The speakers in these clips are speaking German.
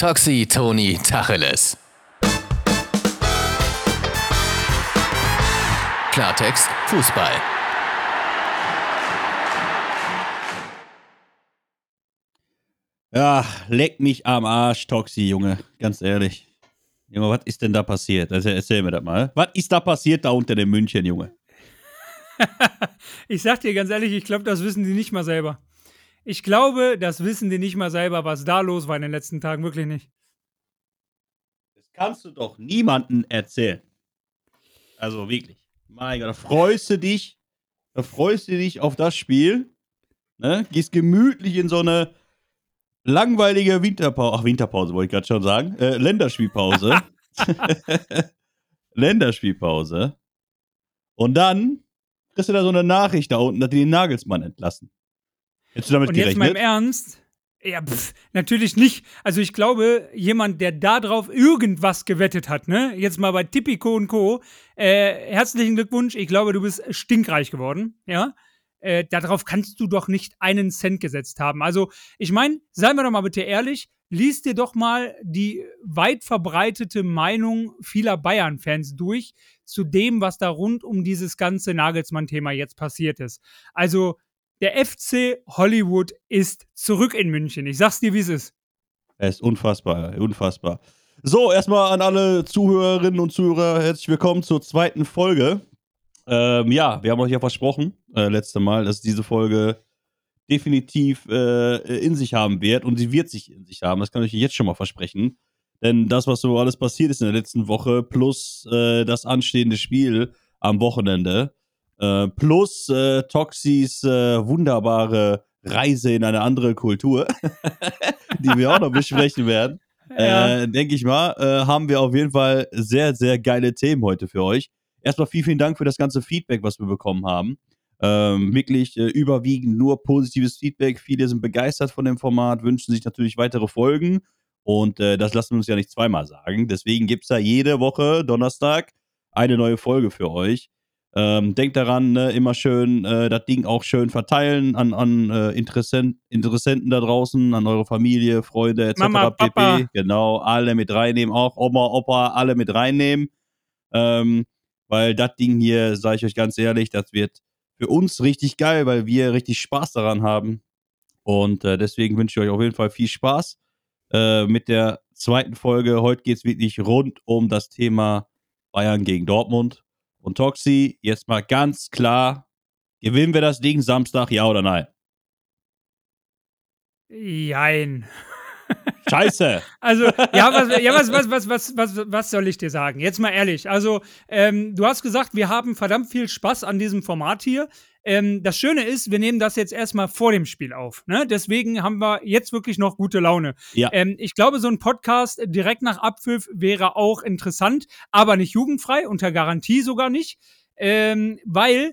Toxi Toni Tacheles. Klartext Fußball. Ja, leck mich am Arsch, Toxi, Junge. Ganz ehrlich. Junge, was ist denn da passiert? Also erzähl mir das mal. Was ist da passiert da unten in München, Junge? ich sag dir ganz ehrlich, ich glaube, das wissen die nicht mal selber. Ich glaube, das wissen die nicht mal selber, was da los war in den letzten Tagen. Wirklich nicht. Das kannst du doch niemandem erzählen. Also wirklich. Mein Gott, da freust du dich. Da freust du dich auf das Spiel. Ne? Gehst gemütlich in so eine langweilige Winterpause. Ach, Winterpause wollte ich gerade schon sagen. Äh, Länderspielpause. Länderspielpause. Und dann kriegst du da so eine Nachricht da unten, dass die den Nagelsmann entlassen. Hättest du damit Und gerechnet? jetzt mal im Ernst. Ja, pff, natürlich nicht. Also ich glaube, jemand, der da drauf irgendwas gewettet hat, ne, jetzt mal bei Tipico und Co., äh, herzlichen Glückwunsch. Ich glaube, du bist stinkreich geworden, ja. Äh, darauf kannst du doch nicht einen Cent gesetzt haben. Also, ich meine, seien wir doch mal bitte ehrlich, lies dir doch mal die weit verbreitete Meinung vieler Bayern-Fans durch zu dem, was da rund um dieses ganze Nagelsmann-Thema jetzt passiert ist. Also, der FC Hollywood ist zurück in München. Ich sag's dir, wie es ist. Es ist unfassbar, unfassbar. So, erstmal an alle Zuhörerinnen und Zuhörer herzlich willkommen zur zweiten Folge. Ähm, ja, wir haben euch ja versprochen, äh, letzte Mal, dass diese Folge definitiv äh, in sich haben wird und sie wird sich in sich haben. Das kann ich euch jetzt schon mal versprechen. Denn das, was so alles passiert ist in der letzten Woche, plus äh, das anstehende Spiel am Wochenende, äh, plus äh, Toxis äh, wunderbare Reise in eine andere Kultur, die wir auch noch besprechen werden, Ja. äh, denke ich mal, äh, haben wir auf jeden Fall sehr, sehr geile Themen heute für euch. Erstmal vielen, vielen Dank für das ganze Feedback, was wir bekommen haben. Ähm, wirklich äh, überwiegend nur positives Feedback. Viele sind begeistert von dem Format, wünschen sich natürlich weitere Folgen. Und äh, das lassen wir uns ja nicht zweimal sagen. Deswegen gibt es da jede Woche Donnerstag eine neue Folge für euch. Ähm, denkt daran, ne, immer schön äh, das Ding auch schön verteilen an, an äh, Interessent, Interessenten da draußen, an eure Familie, Freunde etc. Mama, pp. Papa. Genau, alle mit reinnehmen, auch Oma, Opa, alle mit reinnehmen. Ähm, weil das Ding hier, sage ich euch ganz ehrlich, das wird für uns richtig geil, weil wir richtig Spaß daran haben. Und äh, deswegen wünsche ich euch auf jeden Fall viel Spaß äh, mit der zweiten Folge. Heute geht es wirklich rund um das Thema Bayern gegen Dortmund. Und Toxi, jetzt mal ganz klar, gewinnen wir das Ding Samstag, ja oder nein? Jein. Scheiße! Also, ja, was, ja was, was, was, was, was, was soll ich dir sagen? Jetzt mal ehrlich. Also, ähm, du hast gesagt, wir haben verdammt viel Spaß an diesem Format hier. Ähm, das Schöne ist, wir nehmen das jetzt erstmal vor dem Spiel auf. Ne? Deswegen haben wir jetzt wirklich noch gute Laune. Ja. Ähm, ich glaube, so ein Podcast direkt nach Abpfiff wäre auch interessant, aber nicht jugendfrei, unter Garantie sogar nicht. Ähm, weil,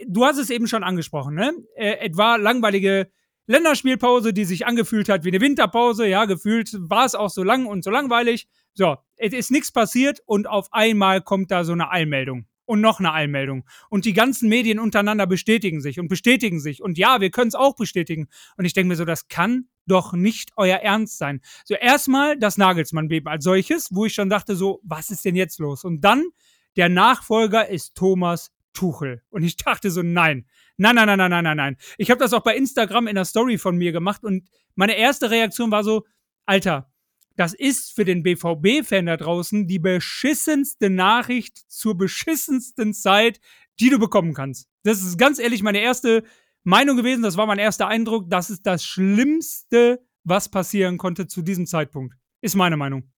äh, du hast es eben schon angesprochen, ne? Äh, etwa langweilige Länderspielpause, die sich angefühlt hat wie eine Winterpause. Ja, gefühlt war es auch so lang und so langweilig. So, es ist nichts passiert und auf einmal kommt da so eine Eilmeldung. Und noch eine Eilmeldung. Und die ganzen Medien untereinander bestätigen sich und bestätigen sich. Und ja, wir können es auch bestätigen. Und ich denke mir so, das kann doch nicht euer Ernst sein. So, erstmal das Nagelsmann-Beben als solches, wo ich schon dachte, so, was ist denn jetzt los? Und dann, der Nachfolger ist Thomas Tuchel. Und ich dachte so, nein. Nein, nein, nein, nein, nein, nein, nein. Ich habe das auch bei Instagram in der Story von mir gemacht und meine erste Reaktion war so, Alter, das ist für den BVB-Fan da draußen die beschissenste Nachricht zur beschissensten Zeit, die du bekommen kannst. Das ist ganz ehrlich meine erste Meinung gewesen, das war mein erster Eindruck. Das ist das Schlimmste, was passieren konnte zu diesem Zeitpunkt. Ist meine Meinung.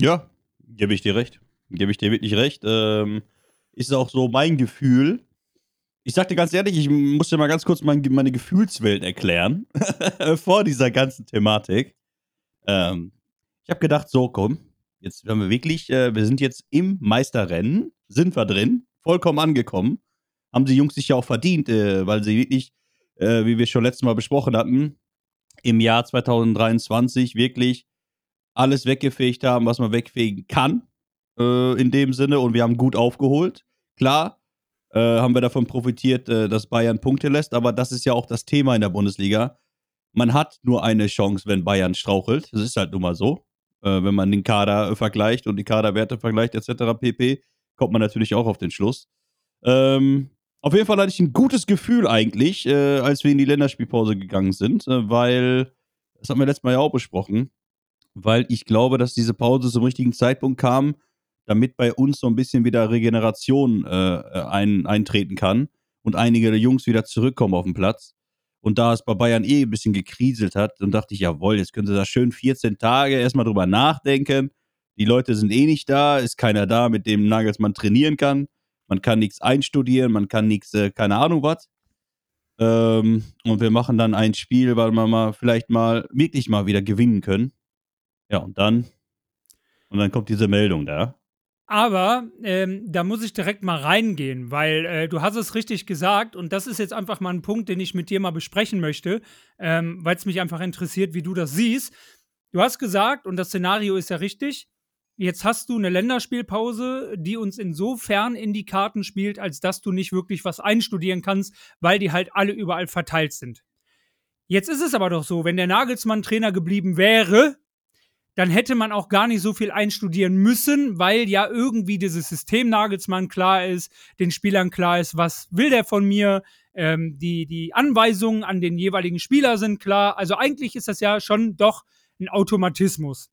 Ja, gebe ich dir recht. Gebe ich dir wirklich recht. Ähm, ist auch so mein Gefühl. Ich sag dir ganz ehrlich, ich muss dir mal ganz kurz mein, meine Gefühlswelt erklären. vor dieser ganzen Thematik. Ähm, ich habe gedacht, so komm, jetzt haben wir wirklich, äh, wir sind jetzt im Meisterrennen, sind wir drin, vollkommen angekommen. Haben die Jungs sich ja auch verdient, äh, weil sie wirklich, äh, wie wir schon letztes Mal besprochen hatten, im Jahr 2023 wirklich alles weggefegt haben, was man wegfegen kann, äh, in dem Sinne. Und wir haben gut aufgeholt. Klar, äh, haben wir davon profitiert, äh, dass Bayern Punkte lässt, aber das ist ja auch das Thema in der Bundesliga. Man hat nur eine Chance, wenn Bayern strauchelt. Das ist halt nun mal so. Äh, wenn man den Kader äh, vergleicht und die Kaderwerte vergleicht, etc. pp., kommt man natürlich auch auf den Schluss. Ähm, auf jeden Fall hatte ich ein gutes Gefühl eigentlich, äh, als wir in die Länderspielpause gegangen sind, äh, weil, das haben wir letztes Mal ja auch besprochen, weil ich glaube, dass diese Pause zum richtigen Zeitpunkt kam, damit bei uns so ein bisschen wieder Regeneration äh, ein, eintreten kann und einige der Jungs wieder zurückkommen auf den Platz. Und da es bei Bayern eh ein bisschen gekriselt hat, dann dachte ich, jawohl, jetzt können sie da schön 14 Tage erstmal drüber nachdenken. Die Leute sind eh nicht da, ist keiner da, mit dem Nagelsmann trainieren kann. Man kann nichts einstudieren, man kann nichts, äh, keine Ahnung was. Ähm, und wir machen dann ein Spiel, weil wir mal vielleicht mal wirklich mal wieder gewinnen können. Ja, und dann, und dann kommt diese Meldung da. Aber ähm, da muss ich direkt mal reingehen, weil äh, du hast es richtig gesagt und das ist jetzt einfach mal ein Punkt, den ich mit dir mal besprechen möchte, ähm, weil es mich einfach interessiert, wie du das siehst. Du hast gesagt, und das Szenario ist ja richtig, jetzt hast du eine Länderspielpause, die uns insofern in die Karten spielt, als dass du nicht wirklich was einstudieren kannst, weil die halt alle überall verteilt sind. Jetzt ist es aber doch so, wenn der Nagelsmann Trainer geblieben wäre, dann hätte man auch gar nicht so viel einstudieren müssen, weil ja irgendwie dieses System Nagelsmann klar ist, den Spielern klar ist, was will der von mir, ähm, die, die Anweisungen an den jeweiligen Spieler sind klar. Also eigentlich ist das ja schon doch ein Automatismus.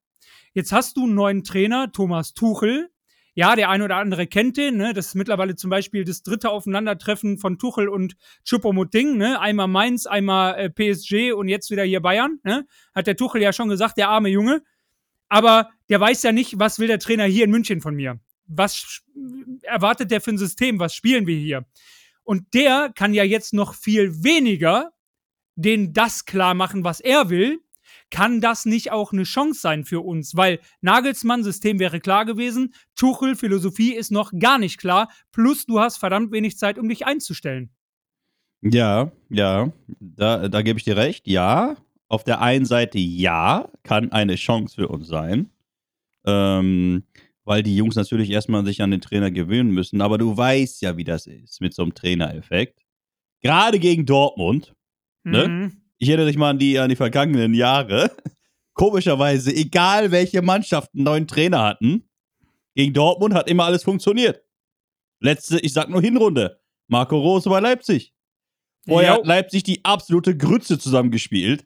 Jetzt hast du einen neuen Trainer, Thomas Tuchel. Ja, der eine oder andere kennt den. Ne? Das ist mittlerweile zum Beispiel das dritte Aufeinandertreffen von Tuchel und Choupo-Moting. Ne? Einmal Mainz, einmal äh, PSG und jetzt wieder hier Bayern. Ne? Hat der Tuchel ja schon gesagt, der arme Junge aber der weiß ja nicht, was will der Trainer hier in München von mir. Was erwartet der für ein System? Was spielen wir hier? Und der kann ja jetzt noch viel weniger den das klar machen, was er will. Kann das nicht auch eine Chance sein für uns? Weil Nagelsmann System wäre klar gewesen, Tuchel Philosophie ist noch gar nicht klar, plus du hast verdammt wenig Zeit, um dich einzustellen. Ja, ja, da, da gebe ich dir recht, ja auf der einen Seite ja, kann eine Chance für uns sein. Ähm, weil die Jungs natürlich erstmal sich an den Trainer gewöhnen müssen. Aber du weißt ja, wie das ist mit so einem Trainereffekt. Gerade gegen Dortmund. Ne? Mhm. Ne? Ich erinnere dich mal an die, an die vergangenen Jahre. Komischerweise, egal welche Mannschaft einen neuen Trainer hatten, gegen Dortmund hat immer alles funktioniert. Letzte, ich sag nur Hinrunde. Marco Rose bei Leipzig. Vorher jo. hat Leipzig die absolute Grütze zusammengespielt.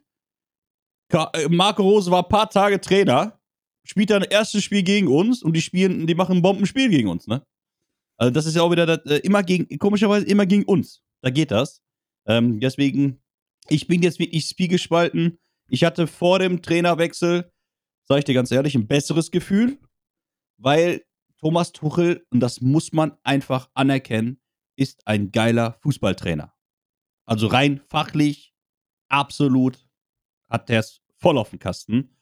Äh, Marco Rose war ein paar Tage Trainer, spielt dann erstes Spiel gegen uns und die spielen, die machen ein Bombenspiel gegen uns, ne? Also das ist ja auch wieder das, äh, immer gegen, komischerweise immer gegen uns. Da geht das. Ähm, deswegen, ich bin jetzt wirklich spiegespalten. Ich hatte vor dem Trainerwechsel, sage ich dir ganz ehrlich, ein besseres Gefühl, weil Thomas Tuchel, und das muss man einfach anerkennen, ist ein geiler Fußballtrainer. Also rein fachlich, absolut hat der es voll auf dem Kasten.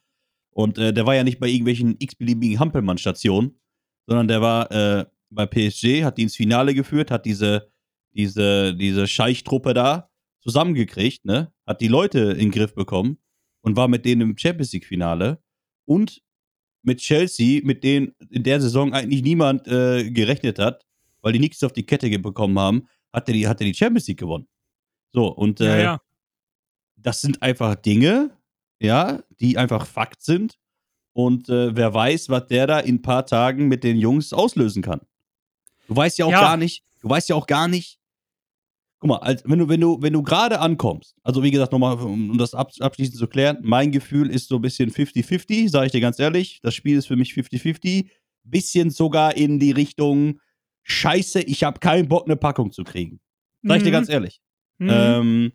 Und äh, der war ja nicht bei irgendwelchen x-beliebigen Hampelmann-Stationen, sondern der war äh, bei PSG, hat die ins Finale geführt, hat diese, diese, diese Scheichtruppe da zusammengekriegt, ne? Hat die Leute in den Griff bekommen und war mit denen im Champions League-Finale. Und mit Chelsea, mit denen in der Saison eigentlich niemand äh, gerechnet hat, weil die nichts auf die Kette bekommen haben, hat er die, hat er die Champions League gewonnen. So, und äh, ja, ja. Das sind einfach Dinge, ja, die einfach Fakt sind. Und äh, wer weiß, was der da in ein paar Tagen mit den Jungs auslösen kann. Du weißt ja auch ja. gar nicht, du weißt ja auch gar nicht, guck mal, als, wenn du, wenn du, wenn du gerade ankommst, also wie gesagt, nochmal, um, um das ab, abschließend zu klären, mein Gefühl ist so ein bisschen 50-50, sage ich dir ganz ehrlich. Das Spiel ist für mich 50-50. Bisschen sogar in die Richtung, scheiße, ich habe keinen Bock, eine Packung zu kriegen. Sag ich dir mhm. ganz ehrlich. Mhm. Ähm,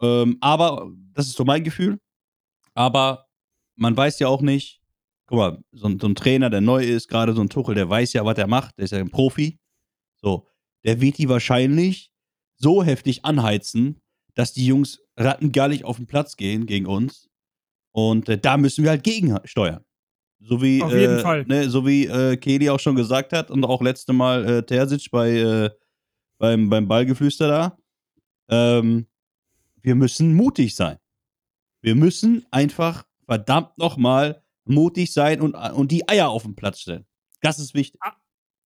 ähm, aber das ist so mein Gefühl. Aber man weiß ja auch nicht, guck mal, so, so ein Trainer, der neu ist, gerade so ein Tuchel, der weiß ja, was er macht, der ist ja ein Profi. So, der wird die wahrscheinlich so heftig anheizen, dass die Jungs rattengallig auf den Platz gehen gegen uns. Und äh, da müssen wir halt gegensteuern. So wie, Auf jeden äh, Fall. Ne, so wie äh, Kelly auch schon gesagt hat und auch letzte Mal äh, Terzic bei, äh, beim, beim Ballgeflüster da. Ähm, wir müssen mutig sein. Wir müssen einfach verdammt nochmal mutig sein und, und die Eier auf den Platz stellen. Das ist wichtig.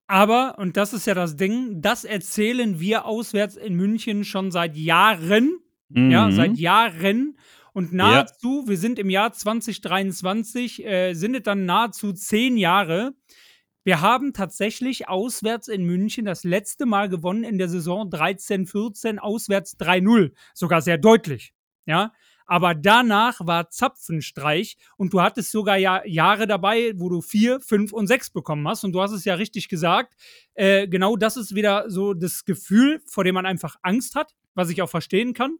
Aber, und das ist ja das Ding, das erzählen wir auswärts in München schon seit Jahren. Mhm. Ja, seit Jahren. Und nahezu, wir sind im Jahr 2023, äh, sind es dann nahezu zehn Jahre. Wir haben tatsächlich auswärts in München das letzte Mal gewonnen in der Saison 13-14, auswärts 3-0. Sogar sehr deutlich. Ja, aber danach war Zapfenstreich und du hattest sogar ja Jahre dabei, wo du vier, fünf und sechs bekommen hast. Und du hast es ja richtig gesagt. Äh, genau das ist wieder so das Gefühl, vor dem man einfach Angst hat, was ich auch verstehen kann.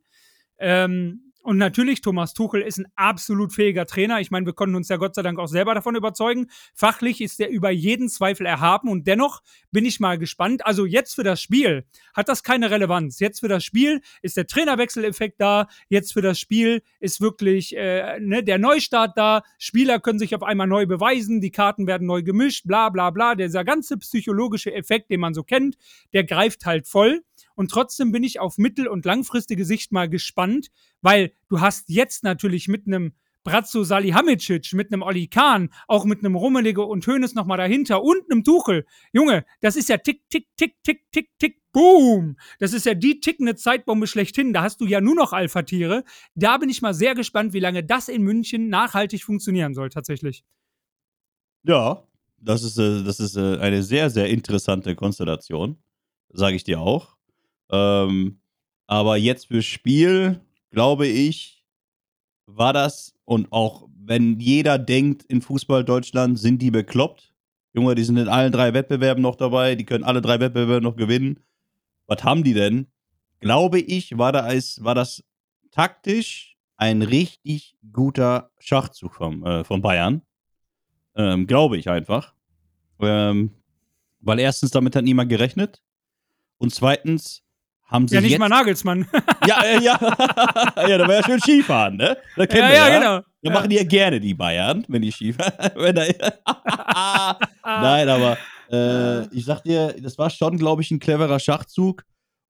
Ähm, und natürlich, Thomas Tuchel ist ein absolut fähiger Trainer. Ich meine, wir konnten uns ja Gott sei Dank auch selber davon überzeugen. Fachlich ist er über jeden Zweifel erhaben und dennoch bin ich mal gespannt. Also jetzt für das Spiel hat das keine Relevanz. Jetzt für das Spiel ist der Trainerwechseleffekt da. Jetzt für das Spiel ist wirklich äh, ne, der Neustart da. Spieler können sich auf einmal neu beweisen. Die Karten werden neu gemischt. Bla bla bla. Dieser ganze psychologische Effekt, den man so kennt, der greift halt voll. Und trotzdem bin ich auf mittel- und langfristige Sicht mal gespannt, weil du hast jetzt natürlich mit einem Bratzo Salihamidzic, mit einem Oli Kahn, auch mit einem Rummelige und Hönes nochmal dahinter und einem Tuchel. Junge, das ist ja tick, tick, tick, tick, tick, tick, boom. Das ist ja die tickende Zeitbombe schlechthin. Da hast du ja nur noch Alpha-Tiere. Da bin ich mal sehr gespannt, wie lange das in München nachhaltig funktionieren soll, tatsächlich. Ja, das ist, äh, das ist äh, eine sehr, sehr interessante Konstellation. Sage ich dir auch. Ähm, aber jetzt fürs Spiel, glaube ich, war das und auch wenn jeder denkt, in Fußball Deutschland sind die bekloppt. Junge, die sind in allen drei Wettbewerben noch dabei, die können alle drei Wettbewerbe noch gewinnen. Was haben die denn? Glaube ich, war, da als, war das taktisch ein richtig guter Schachzug vom, äh, von Bayern. Ähm, glaube ich einfach. Ähm, weil erstens damit hat niemand gerechnet. Und zweitens haben sie Ja, nicht jetzt mal Nagelsmann. ja, äh, ja. ja, da war ja schön Skifahren, ne? Das kennen ja, wir ja, ja. genau. Da machen die ja gerne die Bayern, wenn die Skifahren. wenn da, Nein, aber äh, ich sag dir, das war schon, glaube ich, ein cleverer Schachzug.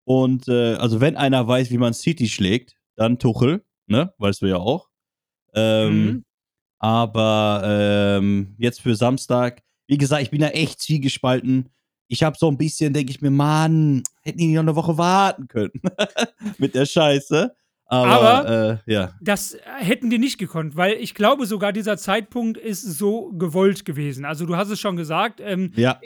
Und äh, also wenn einer weiß, wie man City schlägt, dann Tuchel, ne? Weißt du ja auch. Ähm, Mhm. Aber ähm, jetzt für Samstag, wie gesagt, ich bin da echt zwiegespalten. Ich habe so ein bisschen, denke ich mir, Mann, hätten die noch eine Woche warten können mit der Scheiße. Aber, Aber- äh, ja. Das hätten die nicht gekonnt, weil ich glaube sogar, dieser Zeitpunkt ist so gewollt gewesen. Also du hast es schon gesagt. Ähm, Ja,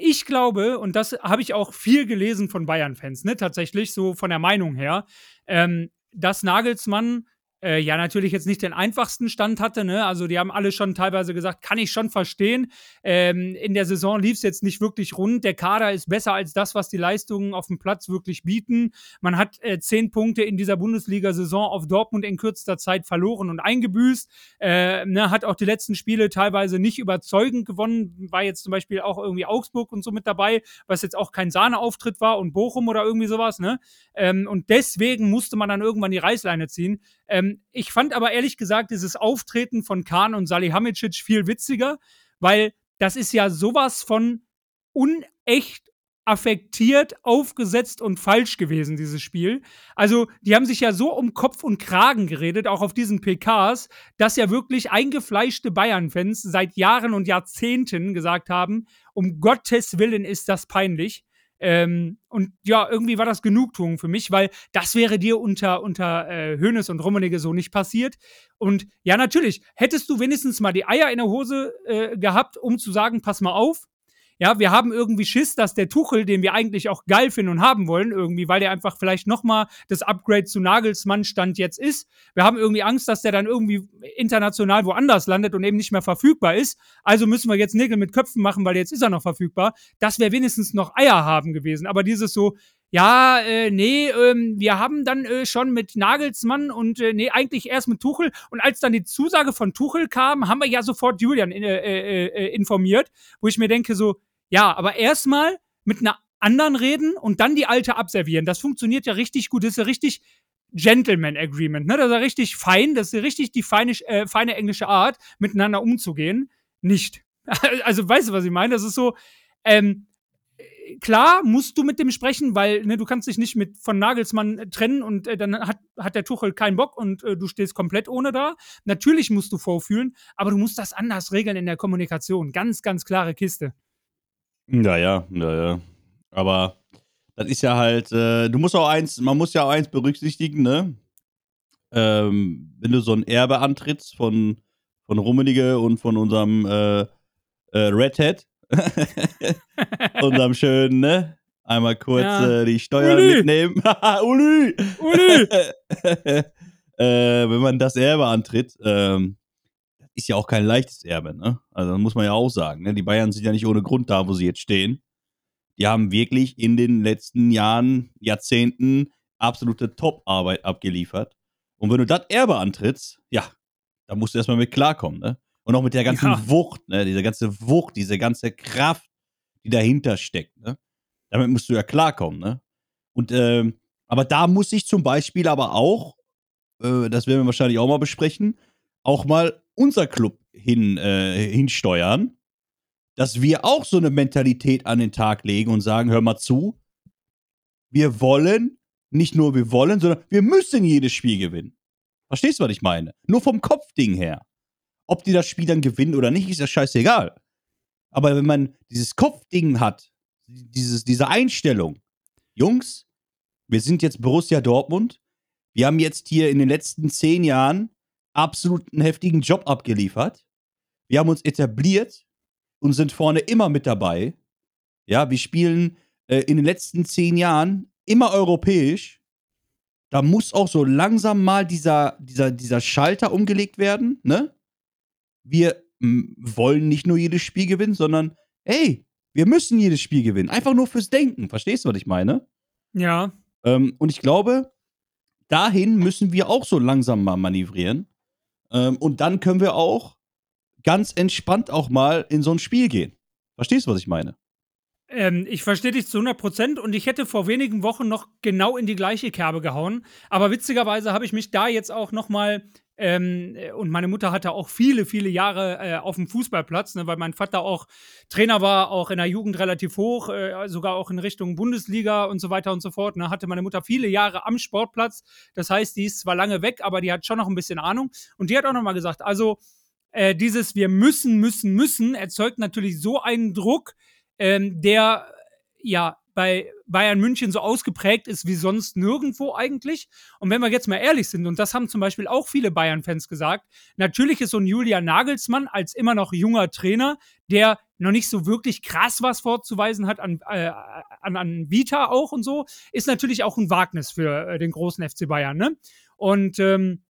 ich glaube, und das habe ich auch viel gelesen von Bayern-Fans, ne, tatsächlich, so von der Meinung her, ähm, dass Nagelsmann äh, ja natürlich jetzt nicht den einfachsten Stand hatte, ne? Also die haben alle schon teilweise gesagt, kann ich schon verstehen. Ähm, in der Saison lief es jetzt nicht wirklich rund. Der Kader ist besser als das, was die Leistungen auf dem Platz wirklich bieten. Man hat äh, zehn Punkte in dieser Bundesliga-Saison auf Dortmund in kürzester Zeit verloren und eingebüßt. Äh, ne, hat auch die letzten Spiele teilweise nicht überzeugend gewonnen. War jetzt zum Beispiel auch irgendwie Augsburg und so mit dabei, was jetzt auch kein Sahneauftritt war und Bochum oder irgendwie sowas. Ne? Ähm, und deswegen musste man dann irgendwann die Reißleine ziehen. Ähm, ich fand aber ehrlich gesagt dieses Auftreten von Kahn und Salihamidzic viel witziger, weil das ist ja sowas von unecht affektiert, aufgesetzt und falsch gewesen, dieses Spiel. Also, die haben sich ja so um Kopf und Kragen geredet, auch auf diesen PKs, dass ja wirklich eingefleischte Bayern-Fans seit Jahren und Jahrzehnten gesagt haben, um Gottes Willen ist das peinlich. Ähm, und ja, irgendwie war das Genugtuung für mich, weil das wäre dir unter, unter äh, Hoeneß und Rummenigge so nicht passiert. Und ja, natürlich, hättest du wenigstens mal die Eier in der Hose äh, gehabt, um zu sagen, pass mal auf, ja, wir haben irgendwie Schiss, dass der Tuchel, den wir eigentlich auch geil finden und haben wollen, irgendwie, weil der einfach vielleicht nochmal das Upgrade zu Nagelsmann Stand jetzt ist. Wir haben irgendwie Angst, dass der dann irgendwie international woanders landet und eben nicht mehr verfügbar ist. Also müssen wir jetzt Nägel mit Köpfen machen, weil jetzt ist er noch verfügbar. Das wäre wenigstens noch Eier haben gewesen. Aber dieses so, ja, äh, nee, ähm, wir haben dann äh, schon mit Nagelsmann und äh, nee, eigentlich erst mit Tuchel. Und als dann die Zusage von Tuchel kam, haben wir ja sofort Julian äh, äh, äh, informiert, wo ich mir denke so, ja, aber erstmal mit einer anderen reden und dann die alte abservieren. Das funktioniert ja richtig gut. Das ist ja richtig Gentleman Agreement. Ne? Das ist ja richtig fein. Das ist ja richtig die feine, äh, feine englische Art, miteinander umzugehen. Nicht. Also, weißt du, was ich meine? Das ist so, ähm, klar musst du mit dem sprechen, weil ne, du kannst dich nicht mit von Nagelsmann äh, trennen und äh, dann hat, hat der Tuchel keinen Bock und äh, du stehst komplett ohne da. Natürlich musst du vorfühlen, aber du musst das anders regeln in der Kommunikation. Ganz, ganz klare Kiste. Ja, ja, ja, ja. Aber das ist ja halt, äh, du musst auch eins, man muss ja auch eins berücksichtigen, ne? ähm, wenn du so ein Erbe antrittst von, von Rummenigge und von unserem äh, äh, Redhead, unserem schönen, ne? Einmal kurz Ja. äh, die Steuern Uli. mitnehmen. Uli! Uli! äh, wenn man das Erbe antritt, ähm, ist ja auch kein leichtes Erbe, ne? Also das muss man ja auch sagen. Ne? Die Bayern sind ja nicht ohne Grund da, wo sie jetzt stehen. Die haben wirklich in den letzten Jahren, Jahrzehnten absolute Top-Arbeit abgeliefert. Und wenn du das Erbe antrittst, ja, da musst du erstmal mit klarkommen, ne? Und auch mit der ganzen Ja. Wucht, ne? Diese ganze Wucht, diese ganze Kraft, die dahinter steckt, ne? Damit musst du ja klarkommen, ne? Und, ähm, aber da muss ich zum Beispiel aber auch, äh, das werden wir wahrscheinlich auch mal besprechen, auch mal unser Club hin, äh, hinsteuern, dass wir auch so eine Mentalität an den Tag legen und sagen, hör mal zu, wir wollen, nicht nur wir wollen, sondern wir müssen jedes Spiel gewinnen. Verstehst du, was ich meine? Nur vom Kopfding her. Ob die das Spiel dann gewinnen oder nicht, ist ja scheißegal. Aber wenn man dieses Kopfding hat, dieses, diese Einstellung, Jungs, wir sind jetzt Borussia Dortmund, wir haben jetzt hier in den letzten zehn Jahren absolut einen heftigen Job abgeliefert. Wir haben uns etabliert und sind vorne immer mit dabei. Ja, wir spielen äh, in den letzten zehn Jahren immer europäisch. Da muss auch so langsam mal dieser, dieser, dieser Schalter umgelegt werden, ne? Wir wollen nicht nur jedes Spiel gewinnen, sondern, ey, wir müssen jedes Spiel gewinnen. Einfach nur fürs Denken. Verstehst du, was ich meine? Ja. Ähm, und ich glaube, dahin müssen wir auch so langsam mal manövrieren. Ähm, und dann können wir auch ganz entspannt auch mal in so ein Spiel gehen. Verstehst du, was ich meine? Ähm, ich verstehe dich zu 100 Prozent und ich hätte vor wenigen Wochen noch genau in die gleiche Kerbe gehauen. Aber witzigerweise habe ich mich da jetzt auch noch mal ähm, äh, und meine Mutter hatte auch viele, viele Jahre äh, auf dem Fußballplatz, ne, weil mein Vater auch Trainer war, auch in der Jugend relativ hoch, äh, sogar auch in Richtung Bundesliga und so weiter und so fort. Ne, hatte meine Mutter viele Jahre am Sportplatz. Das heißt, die ist zwar lange weg, aber die hat schon noch ein bisschen Ahnung. Und die hat auch noch mal gesagt, also äh, dieses wir müssen, müssen, müssen erzeugt natürlich so einen Druck, ähm, der ja bei Bayern München so ausgeprägt ist wie sonst nirgendwo eigentlich. Und wenn wir jetzt mal ehrlich sind, und das haben zum Beispiel auch viele Bayern-Fans gesagt, natürlich ist so ein Julian Nagelsmann als immer noch junger Trainer, der noch nicht so wirklich krass was vorzuweisen hat an, äh, an, an Vita auch und so, ist natürlich auch ein Wagnis für äh, den großen FC Bayern. Ne? Und ähm,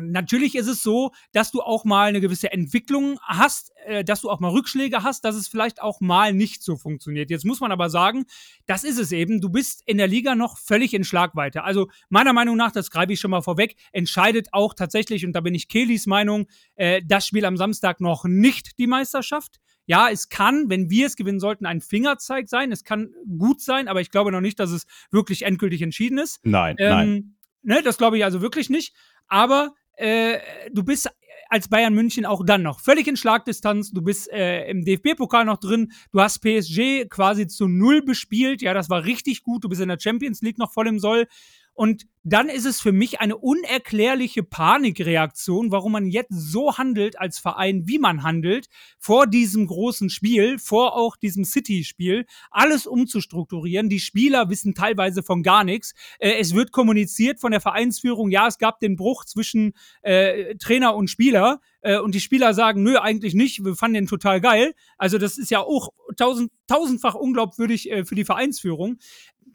Natürlich ist es so, dass du auch mal eine gewisse Entwicklung hast, äh, dass du auch mal Rückschläge hast, dass es vielleicht auch mal nicht so funktioniert. Jetzt muss man aber sagen, das ist es eben. Du bist in der Liga noch völlig in Schlagweite. Also meiner Meinung nach, das greife ich schon mal vorweg, entscheidet auch tatsächlich, und da bin ich Kelis Meinung, äh, das Spiel am Samstag noch nicht die Meisterschaft. Ja, es kann, wenn wir es gewinnen sollten, ein Fingerzeig sein. Es kann gut sein, aber ich glaube noch nicht, dass es wirklich endgültig entschieden ist. Nein, Ähm, ne, das glaube ich also wirklich nicht. Aber äh, du bist als Bayern München auch dann noch völlig in Schlagdistanz. Du bist äh, im DFB-Pokal noch drin. Du hast PSG quasi zu null bespielt. Ja, das war richtig gut. Du bist in der Champions League noch voll im Soll. Und dann ist es für mich eine unerklärliche Panikreaktion, warum man jetzt so handelt als Verein, wie man handelt, vor diesem großen Spiel, vor auch diesem City-Spiel, alles umzustrukturieren. Die Spieler wissen teilweise von gar nichts. Äh, es wird kommuniziert von der Vereinsführung, ja, es gab den Bruch zwischen äh, Trainer und Spieler. Äh, und die Spieler sagen, nö, eigentlich nicht, wir fanden den total geil. Also das ist ja auch tausend, tausendfach unglaubwürdig äh, für die Vereinsführung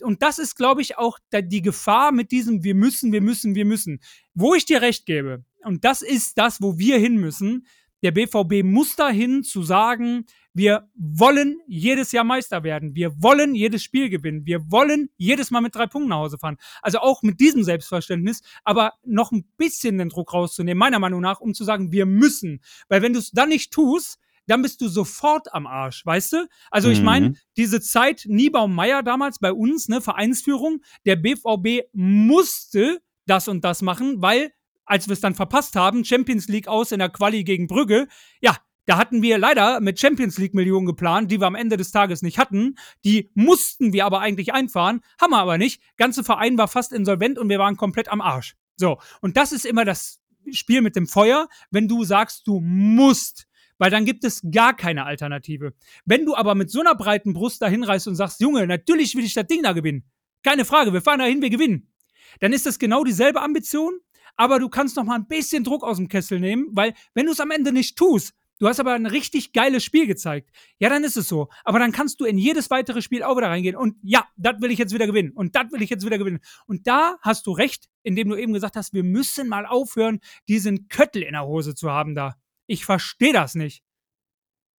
und das ist, glaube ich, auch die Gefahr mit diesem wir müssen, wir müssen, wir müssen. Wo ich dir recht gebe, und das ist das, wo wir hin müssen, der BVB muss dahin zu sagen, wir wollen jedes Jahr Meister werden. Wir wollen jedes Spiel gewinnen. Wir wollen jedes Mal mit drei Punkten nach Hause fahren. Also auch mit diesem Selbstverständnis, aber noch ein bisschen den Druck rauszunehmen, meiner Meinung nach, um zu sagen, wir müssen. Weil wenn du es dann nicht tust, dann bist du sofort am Arsch, weißt du? Also ich meine, Mhm. diese Zeit Niebaum-Meyer damals bei uns, ne, Vereinsführung, der BVB musste das und das machen, weil, als wir es dann verpasst haben, Champions League aus in der Quali gegen Brügge, ja, da hatten wir leider mit Champions League Millionen geplant, die wir am Ende des Tages nicht hatten. Die mussten wir aber eigentlich einfahren, haben wir aber nicht. Ganze Verein war fast insolvent und wir waren komplett am Arsch. So, und das ist immer das Spiel mit dem Feuer, wenn du sagst, du musst weil dann gibt es gar keine Alternative. Wenn du aber mit so einer breiten Brust dahin reist und sagst, Junge, natürlich will ich das Ding da gewinnen. Keine Frage, wir fahren dahin, wir gewinnen. Dann ist das genau dieselbe Ambition, aber du kannst noch mal ein bisschen Druck aus dem Kessel nehmen, weil wenn du es am Ende nicht tust, du hast aber ein richtig geiles Spiel gezeigt, ja, dann ist es so. Aber dann kannst du in jedes weitere Spiel auch wieder reingehen und ja, das will ich jetzt wieder gewinnen und das will ich jetzt wieder gewinnen. Und da hast du recht, indem du eben gesagt hast, wir müssen mal aufhören, diesen Köttel in der Hose zu haben da. Ich verstehe das nicht.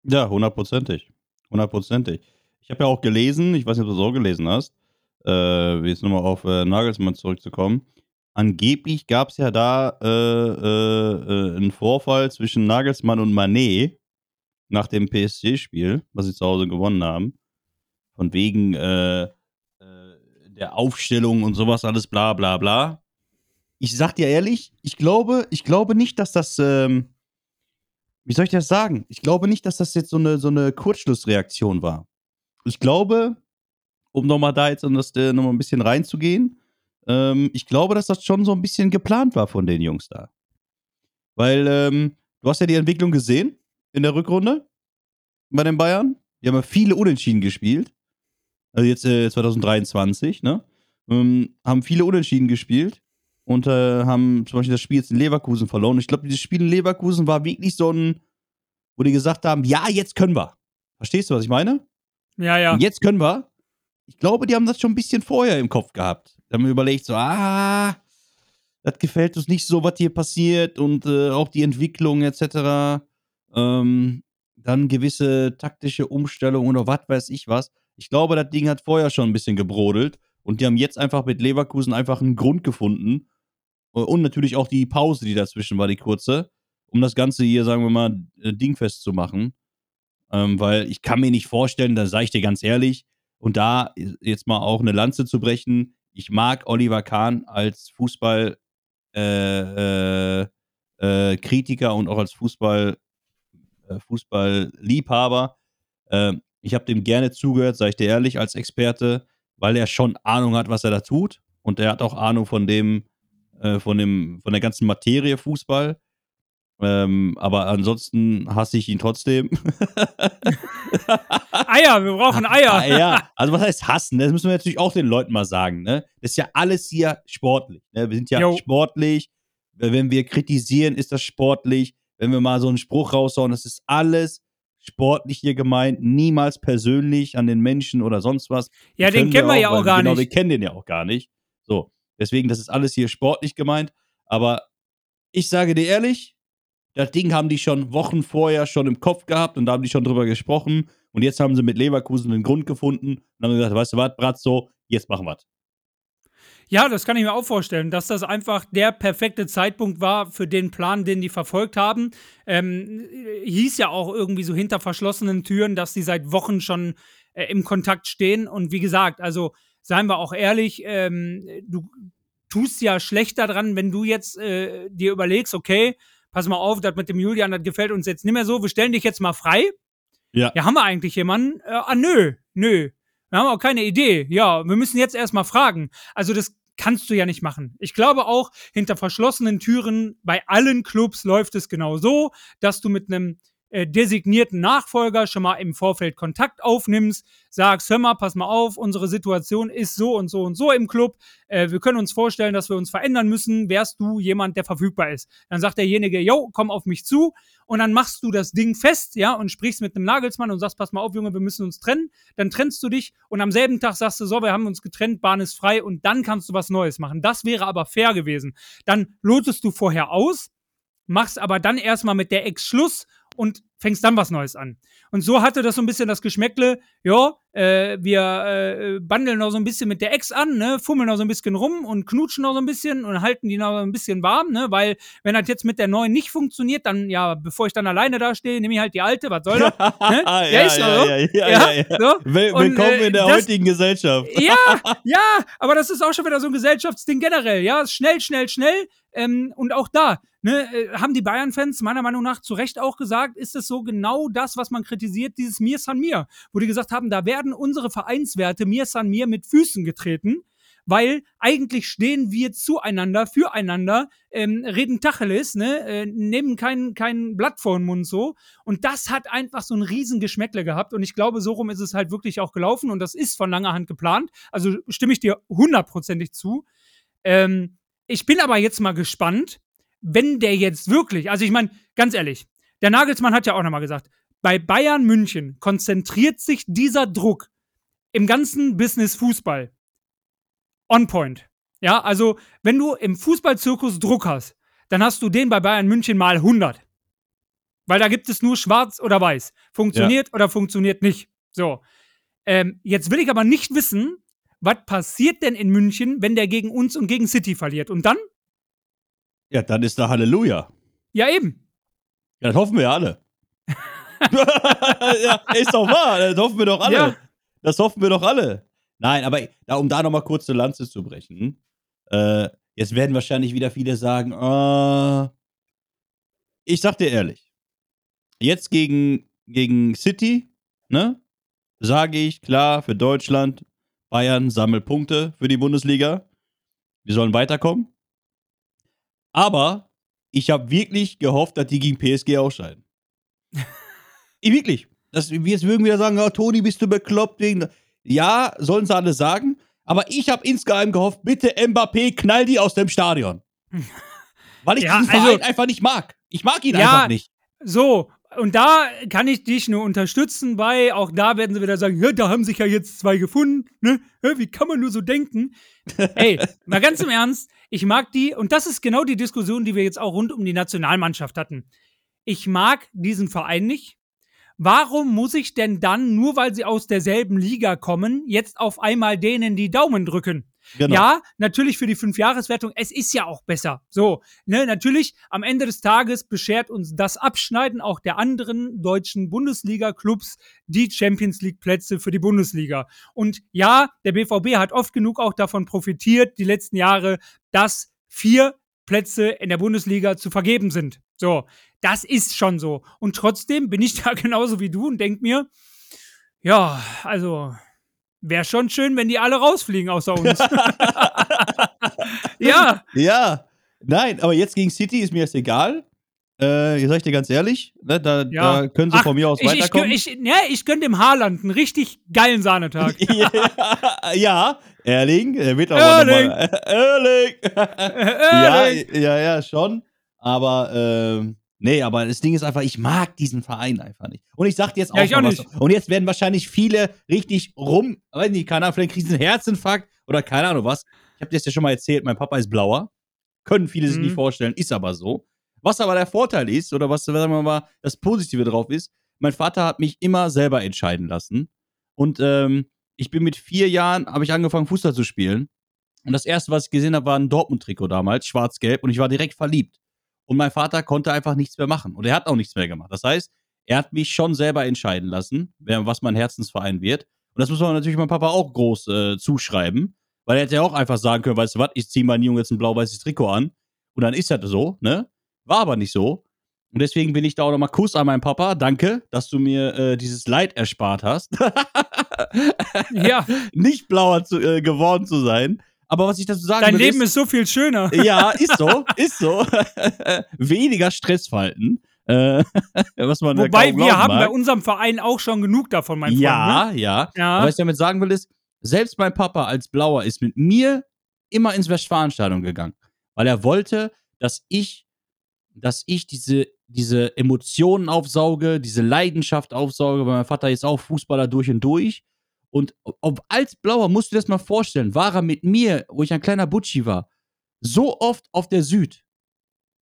Ja, hundertprozentig. Hundertprozentig. Ich habe ja auch gelesen, ich weiß nicht, ob du auch gelesen hast, äh, jetzt nochmal auf äh, Nagelsmann zurückzukommen. Angeblich gab es ja da äh, äh, äh, einen Vorfall zwischen Nagelsmann und Manet nach dem PSG-Spiel, was sie zu Hause gewonnen haben. Von wegen äh, der Aufstellung und sowas, alles bla bla bla. Ich sag dir ehrlich, ich glaube, ich glaube nicht, dass das, ähm, wie soll ich das sagen? Ich glaube nicht, dass das jetzt so eine, so eine Kurzschlussreaktion war. Ich glaube, um nochmal da jetzt das äh, nochmal ein bisschen reinzugehen, ähm, ich glaube, dass das schon so ein bisschen geplant war von den Jungs da. Weil, ähm, du hast ja die Entwicklung gesehen in der Rückrunde bei den Bayern. Die haben ja viele Unentschieden gespielt. Also jetzt äh, 2023, ne? Ähm, haben viele Unentschieden gespielt und äh, haben zum Beispiel das Spiel jetzt in Leverkusen verloren. Ich glaube, dieses Spiel in Leverkusen war wirklich so ein, wo die gesagt haben, ja, jetzt können wir. Verstehst du, was ich meine? Ja, ja. Und jetzt können wir. Ich glaube, die haben das schon ein bisschen vorher im Kopf gehabt. Die haben überlegt, so, ah, das gefällt uns nicht so, was hier passiert und äh, auch die Entwicklung etc. Ähm, dann gewisse taktische Umstellungen oder was weiß ich was. Ich glaube, das Ding hat vorher schon ein bisschen gebrodelt und die haben jetzt einfach mit Leverkusen einfach einen Grund gefunden äh, und natürlich auch die Pause, die dazwischen war, die kurze, um das Ganze hier, sagen wir mal, äh, dingfest zu machen. Ähm, weil ich kann mir nicht vorstellen, da sage ich dir ganz ehrlich, und da jetzt mal auch eine Lanze zu brechen, ich mag Oliver Kahn als Fußball äh, äh, äh, Kritiker und auch als Fußball äh, Fußballliebhaber. Ähm, ich habe dem gerne zugehört, sage ich dir ehrlich, als Experte, weil er schon Ahnung hat, was er da tut. Und er hat auch Ahnung von dem, äh, von dem, von der ganzen Materie Fußball. Ähm, aber ansonsten hasse ich ihn trotzdem. Eier, wir brauchen Eier. Ah, ja, also was heißt hassen? Das müssen wir natürlich auch den Leuten mal sagen. Ne? Das ist ja alles hier sportlich. Ne? Wir sind ja Jo. sportlich. Wenn wir kritisieren, ist das sportlich. Wenn wir mal so einen Spruch raushauen, das ist alles sportlich hier gemeint, niemals persönlich an den Menschen oder sonst was. Ja, den kennen wir ja weil- auch gar genau, nicht. wir kennen den ja auch gar nicht. So, deswegen, das ist alles hier sportlich gemeint. Aber ich sage dir ehrlich, das Ding haben die schon Wochen vorher schon im Kopf gehabt und da haben die schon drüber gesprochen. Und jetzt haben sie mit Leverkusen einen Grund gefunden und haben gesagt, weißt du was, Bratzo, jetzt machen wir Ja, das kann ich mir auch vorstellen, dass das einfach der perfekte Zeitpunkt war für den Plan, den die verfolgt haben. Ähm, hieß ja auch irgendwie so hinter verschlossenen Türen, dass die seit Wochen schon äh, im Kontakt stehen. Und wie gesagt, also seien wir auch ehrlich, ähm, du tust ja schlechter dran, wenn du jetzt äh, dir überlegst, okay, pass mal auf, das mit dem Julian, das gefällt uns jetzt nicht mehr so, wir stellen dich jetzt mal frei. Ja. Ja, haben wir eigentlich jemanden? Äh, ah, nö, nö. Wir haben auch keine Idee. Ja, wir müssen jetzt erstmal fragen. Also das kannst du ja nicht machen. Ich glaube auch, hinter verschlossenen Türen bei allen Clubs läuft es genau so, dass du mit einem äh, designierten Nachfolger schon mal im Vorfeld Kontakt aufnimmst, sagst, hör mal, pass mal auf, unsere Situation ist so und so und so im Club. Äh, wir können uns vorstellen, dass wir uns verändern müssen. Wärst du jemand, der verfügbar ist? Dann sagt derjenige, yo, komm auf mich zu. Und dann machst du das Ding fest, ja, und sprichst mit einem Nagelsmann und sagst, pass mal auf, Junge, wir müssen uns trennen. Dann trennst du dich und am selben Tag sagst du, so, wir haben uns getrennt, Bahn ist frei und dann kannst du was Neues machen. Das wäre aber fair gewesen. Dann lotest du vorher aus, machst aber dann erstmal mit der Ex Schluss und fängst dann was Neues an. Und so hatte das so ein bisschen das Geschmäckle, ja, äh, wir äh, bandeln noch so ein bisschen mit der Ex an, ne, fummeln noch so ein bisschen rum und knutschen noch so ein bisschen und halten die noch ein bisschen warm, ne, weil wenn das jetzt mit der neuen nicht funktioniert, dann, ja, bevor ich dann alleine da stehe, nehme ich halt die alte, was soll das? Ne? ja, Ja, ist ja so. ja, ja, Ja, ja, ja. so. Will Und, willkommen äh, in der das- heutigen Gesellschaft. Ja, ja, aber das ist auch schon wieder so ein Gesellschaftsding generell, ja, schnell, schnell, schnell. Ähm, und auch da, ne, äh, haben die Bayern-Fans meiner Meinung nach zu Recht auch gesagt, ist es so genau das, was man kritisiert, dieses Mir San Mir, wo die gesagt haben, da werden unsere Vereinswerte Mir San Mir mit Füßen getreten, weil eigentlich stehen wir zueinander, füreinander, ähm, reden Tacheles, ne, äh, nehmen kein, kein Blatt vor den Mund so. Und das hat einfach so ein riesen Geschmäckle gehabt. Und ich glaube, so rum ist es halt wirklich auch gelaufen. Und das ist von langer Hand geplant. Also stimme ich dir hundertprozentig zu. Ähm, ich bin aber jetzt mal gespannt, wenn der jetzt wirklich, also ich meine, ganz ehrlich, der Nagelsmann hat ja auch nochmal gesagt, bei Bayern München konzentriert sich dieser Druck im ganzen Business Fußball on point. Ja, also wenn du im Fußballzirkus Druck hast, dann hast du den bei Bayern München mal 100. Weil da gibt es nur schwarz oder weiß. Funktioniert ja. oder funktioniert nicht. So. Ähm, jetzt will ich aber nicht wissen, was passiert denn in München, wenn der gegen uns und gegen City verliert? Und dann? Ja, dann ist da Halleluja. Ja, eben. Ja, das hoffen wir ja alle. ja, ist doch wahr, das hoffen wir doch alle. Ja. Das hoffen wir doch alle. Nein, aber da, um da nochmal kurz eine Lanze zu brechen, äh, jetzt werden wahrscheinlich wieder viele sagen, äh, ich sag dir ehrlich, jetzt gegen, gegen City, ne, sage ich klar für Deutschland, Bayern sammelt Punkte für die Bundesliga. Wir sollen weiterkommen. Aber ich habe wirklich gehofft, dass die gegen PSG ausscheiden. ich wirklich. Das, jetzt würden wieder sagen, oh, Toni, bist du bekloppt wegen. Ja, sollen sie alle sagen. Aber ich habe insgeheim gehofft, bitte Mbappé, knall die aus dem Stadion. Weil ich ja, diesen Verein also, einfach nicht mag. Ich mag ihn ja, einfach nicht. So, und da kann ich dich nur unterstützen bei, auch da werden sie wieder sagen, ja, da haben sich ja jetzt zwei gefunden, ne? Wie kann man nur so denken? Ey, mal ganz im Ernst, ich mag die, und das ist genau die Diskussion, die wir jetzt auch rund um die Nationalmannschaft hatten. Ich mag diesen Verein nicht. Warum muss ich denn dann, nur weil sie aus derselben Liga kommen, jetzt auf einmal denen die Daumen drücken? Genau. Ja, natürlich für die Fünfjahreswertung. Es ist ja auch besser. So, ne, natürlich am Ende des Tages beschert uns das Abschneiden auch der anderen deutschen Bundesliga-Clubs die Champions League-Plätze für die Bundesliga. Und ja, der BVB hat oft genug auch davon profitiert, die letzten Jahre, dass vier Plätze in der Bundesliga zu vergeben sind. So, das ist schon so. Und trotzdem bin ich da genauso wie du und denk mir, ja, also Wäre schon schön, wenn die alle rausfliegen außer uns. ja. Ja. Nein, aber jetzt gegen City ist mir das egal. Äh, sag ich dir ganz ehrlich, ne, da, ja. da, können sie Ach, von mir aus ich, weiterkommen. Ich, ich, ja, ich gönne dem Haaland einen richtig geilen Sahnetag. ja, Erling, er wird auch Erling. Mal, Erling. Erling. Ja, ja, ja, schon. Aber ähm, Nee, aber das Ding ist einfach, ich mag diesen Verein einfach nicht. Und ich sag dir jetzt auch, ja, auch was. Und jetzt werden wahrscheinlich viele richtig rum, weiß nicht, keine Ahnung, vielleicht kriegen sie einen Herzinfarkt oder keine Ahnung was. Ich habe dir das ja schon mal erzählt, mein Papa ist blauer. Können viele mhm. sich nicht mhm. vorstellen, ist aber so. Was aber der Vorteil ist, oder was, sagen wir mal, das Positive drauf ist, mein Vater hat mich immer selber entscheiden lassen. Und ähm, ich bin mit vier Jahren, habe ich angefangen, Fußball zu spielen. Und das erste, was ich gesehen habe, war ein Dortmund-Trikot damals, schwarz-gelb. Und ich war direkt verliebt. Und mein Vater konnte einfach nichts mehr machen. Und er hat auch nichts mehr gemacht. Das heißt, er hat mich schon selber entscheiden lassen, was mein Herzensverein wird. Und das muss man natürlich meinem Papa auch groß äh, zuschreiben. Weil er hätte ja auch einfach sagen können, weißt du was, ich ziehe meinen Jungen jetzt ein blau-weißes Trikot an. Und dann ist das so, ne? War aber nicht so. Und deswegen bin ich da auch nochmal Kuss an meinen Papa. Danke, dass du mir äh, dieses Leid erspart hast. ja. Nicht blauer zu, äh, geworden zu sein. Aber was ich dazu sagen Dein will, Leben ist, ist so viel schöner. Ja, ist so, ist so. Weniger Stressfalten. Äh, was man Wobei wir haben mag. bei unserem Verein auch schon genug davon, mein Freund. Ja, ne? ja. ja. was ich damit sagen will, ist, selbst mein Papa als Blauer ist mit mir immer ins Westfalenstadion gegangen, weil er wollte, dass ich, dass ich diese, diese Emotionen aufsauge, diese Leidenschaft aufsauge, weil mein Vater ist auch Fußballer durch und durch und ob, als Blauer musst du dir das mal vorstellen, war er mit mir, wo ich ein kleiner Butschi war, so oft auf der Süd.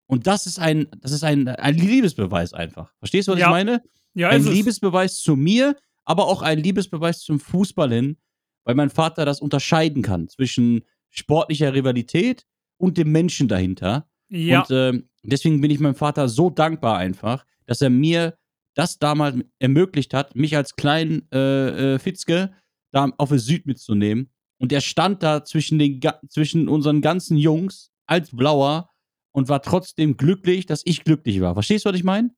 Und das ist ein, das ist ein, ein Liebesbeweis einfach. Verstehst du, was ja. ich meine? Ja, ein Liebesbeweis zu mir, aber auch ein Liebesbeweis zum Fußball hin, weil mein Vater das unterscheiden kann zwischen sportlicher Rivalität und dem Menschen dahinter. Ja. Und äh, deswegen bin ich meinem Vater so dankbar einfach, dass er mir das damals ermöglicht hat, mich als kleinen äh, äh, Fitzke da auf der Süd mitzunehmen. Und er stand da zwischen, den, zwischen unseren ganzen Jungs als Blauer und war trotzdem glücklich, dass ich glücklich war. Verstehst du, was ich meine?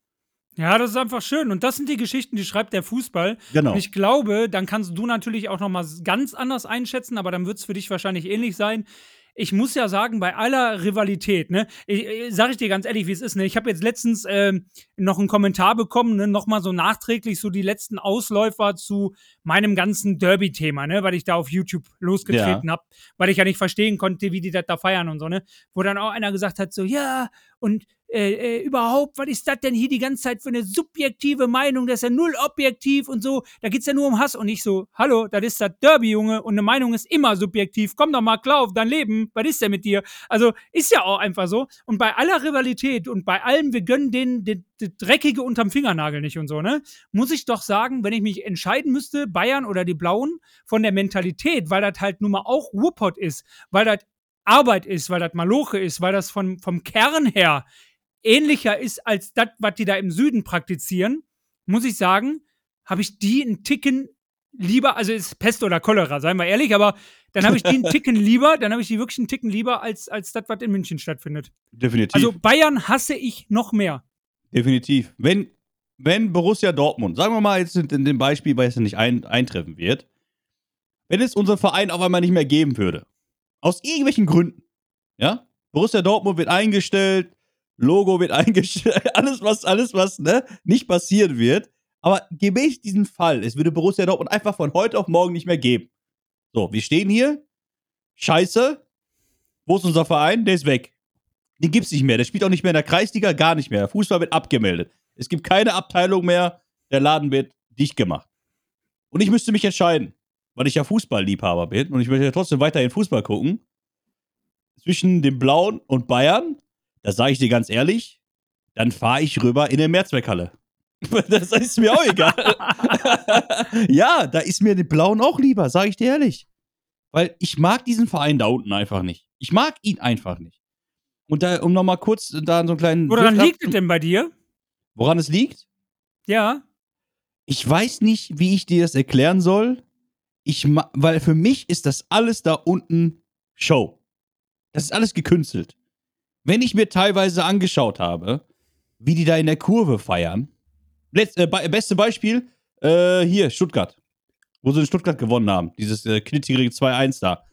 Ja, das ist einfach schön. Und das sind die Geschichten, die schreibt der Fußball. Genau. Und ich glaube, dann kannst du natürlich auch noch mal ganz anders einschätzen, aber dann wird es für dich wahrscheinlich ähnlich sein. Ich muss ja sagen, bei aller Rivalität, ne, ich, ich, sag ich dir ganz ehrlich, wie es ist, ne, ich habe jetzt letztens äh, noch einen Kommentar bekommen, ne, nochmal so nachträglich so die letzten Ausläufer zu meinem ganzen Derby-Thema, ne, weil ich da auf YouTube losgetreten ja. habe, weil ich ja nicht verstehen konnte, wie die das da feiern und so, ne, wo dann auch einer gesagt hat, so, ja, und äh, äh, überhaupt, was ist das denn hier die ganze Zeit für eine subjektive Meinung? Das ist ja null objektiv und so. Da geht's ja nur um Hass. Und ich so, hallo, das ist das Derby, Junge. Und eine Meinung ist immer subjektiv. Komm doch mal klar auf dein Leben. Was ist denn mit dir? Also, ist ja auch einfach so. Und bei aller Rivalität und bei allem, wir gönnen den, den, den Dreckige unterm Fingernagel nicht und so, ne? Muss ich doch sagen, wenn ich mich entscheiden müsste, Bayern oder die Blauen, von der Mentalität, weil das halt nun mal auch Ruhrpott ist, weil das Arbeit ist, weil das Maloche ist, weil das von, vom Kern her ähnlicher ist als das, was die da im Süden praktizieren, muss ich sagen, habe ich die einen Ticken lieber, also ist Pest oder Cholera, seien wir ehrlich, aber dann habe ich die einen Ticken lieber, dann habe ich die wirklich einen Ticken lieber als, als das, was in München stattfindet. Definitiv. Also Bayern hasse ich noch mehr. Definitiv. Wenn, wenn Borussia Dortmund, sagen wir mal jetzt in dem Beispiel, weil es nicht ein, eintreffen wird, wenn es unseren Verein auf einmal nicht mehr geben würde, aus irgendwelchen Gründen, ja, Borussia Dortmund wird eingestellt, Logo wird eingestellt, alles was, alles was, ne, nicht passieren wird. Aber gemäß diesem Fall, es würde Borussia Dortmund einfach von heute auf morgen nicht mehr geben. So, wir stehen hier. Scheiße. Wo ist unser Verein? Der ist weg. Den gibt's nicht mehr. Der spielt auch nicht mehr in der Kreisliga, gar nicht mehr. Fußball wird abgemeldet. Es gibt keine Abteilung mehr. Der Laden wird dicht gemacht. Und ich müsste mich entscheiden, weil ich ja Fußballliebhaber bin und ich möchte ja trotzdem weiterhin Fußball gucken. Zwischen dem Blauen und Bayern das sage ich dir ganz ehrlich, dann fahre ich rüber in eine Mehrzweckhalle. Das ist mir auch egal. ja, da ist mir die Blauen auch lieber, sage ich dir ehrlich. Weil ich mag diesen Verein da unten einfach nicht. Ich mag ihn einfach nicht. Und da, um nochmal kurz da so einen kleinen. Woran liegt es denn bei dir? Woran es liegt? Ja. Ich weiß nicht, wie ich dir das erklären soll. Ich weil für mich ist das alles da unten Show. Das ist alles gekünstelt wenn ich mir teilweise angeschaut habe, wie die da in der Kurve feiern. Letz, äh, beste Beispiel, äh, hier, Stuttgart. Wo sie in Stuttgart gewonnen haben. Dieses äh, knittige 2-1 da.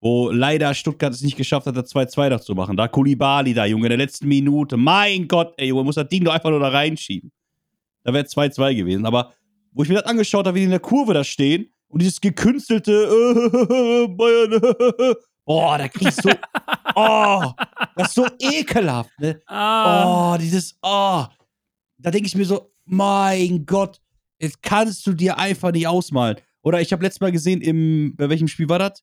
Wo leider Stuttgart es nicht geschafft hat, das 2-2 noch zu machen. Da Kulibali da, Junge, in der letzten Minute. Mein Gott, ey, Junge, muss das Ding doch einfach nur da reinschieben. Da wäre 2-2 gewesen. Aber wo ich mir das angeschaut habe, wie die in der Kurve da stehen und dieses gekünstelte äh, Bayern, Boah, da kriegst du. Oh, das ist so ekelhaft, ne? Ah. Oh, dieses. Oh. Da denke ich mir so, mein Gott, jetzt kannst du dir einfach nicht ausmalen. Oder ich habe letztes Mal gesehen, im, bei welchem Spiel war das?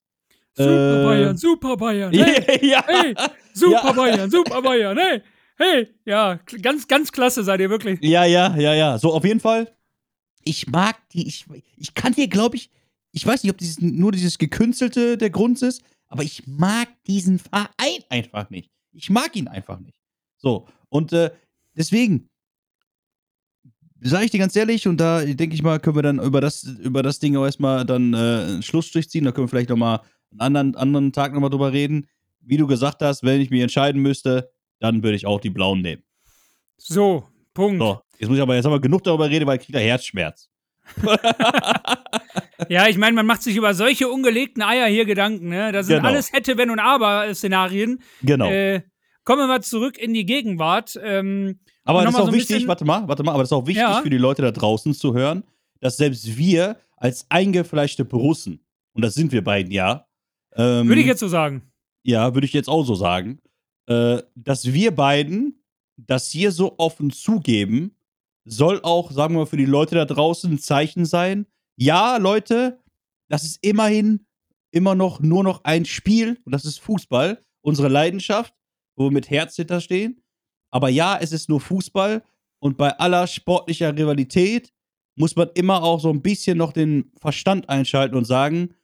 Super äh, Bayern, Super Bayern, hey, ja. hey, Super ja. Bayern, Super Bayern, hey, hey, ja, ganz, ganz klasse seid ihr wirklich. Ja, ja, ja, ja, so auf jeden Fall. Ich mag die, ich, ich kann dir, glaube ich, ich weiß nicht, ob dieses, nur dieses Gekünstelte der Grund ist, aber ich mag diesen Verein einfach nicht. Ich mag ihn einfach nicht. So, und äh, deswegen sage ich dir ganz ehrlich, und da denke ich mal, können wir dann über das, über das Ding auch erstmal dann äh, einen Schlussstrich ziehen. Da können wir vielleicht nochmal einen anderen, anderen Tag nochmal drüber reden. Wie du gesagt hast, wenn ich mich entscheiden müsste, dann würde ich auch die blauen nehmen. So, Punkt. So, jetzt muss ich aber jetzt aber genug darüber reden, weil ich kriege da Herzschmerz. ja, ich meine, man macht sich über solche ungelegten Eier hier Gedanken. Ne? Das sind genau. alles hätte, wenn und aber Szenarien. Genau. Äh, kommen wir mal zurück in die Gegenwart. Ähm, aber das ist auch so wichtig, warte mal, warte mal, aber das ist auch wichtig ja. für die Leute da draußen zu hören, dass selbst wir als eingefleischte Borussen, und das sind wir beiden ja. Ähm, würde ich jetzt so sagen. Ja, würde ich jetzt auch so sagen, äh, dass wir beiden das hier so offen zugeben, soll auch, sagen wir mal, für die Leute da draußen ein Zeichen sein. Ja, Leute, das ist immerhin immer noch nur noch ein Spiel und das ist Fußball, unsere Leidenschaft, wo wir mit Herz hinterstehen. Aber ja, es ist nur Fußball und bei aller sportlicher Rivalität muss man immer auch so ein bisschen noch den Verstand einschalten und sagen,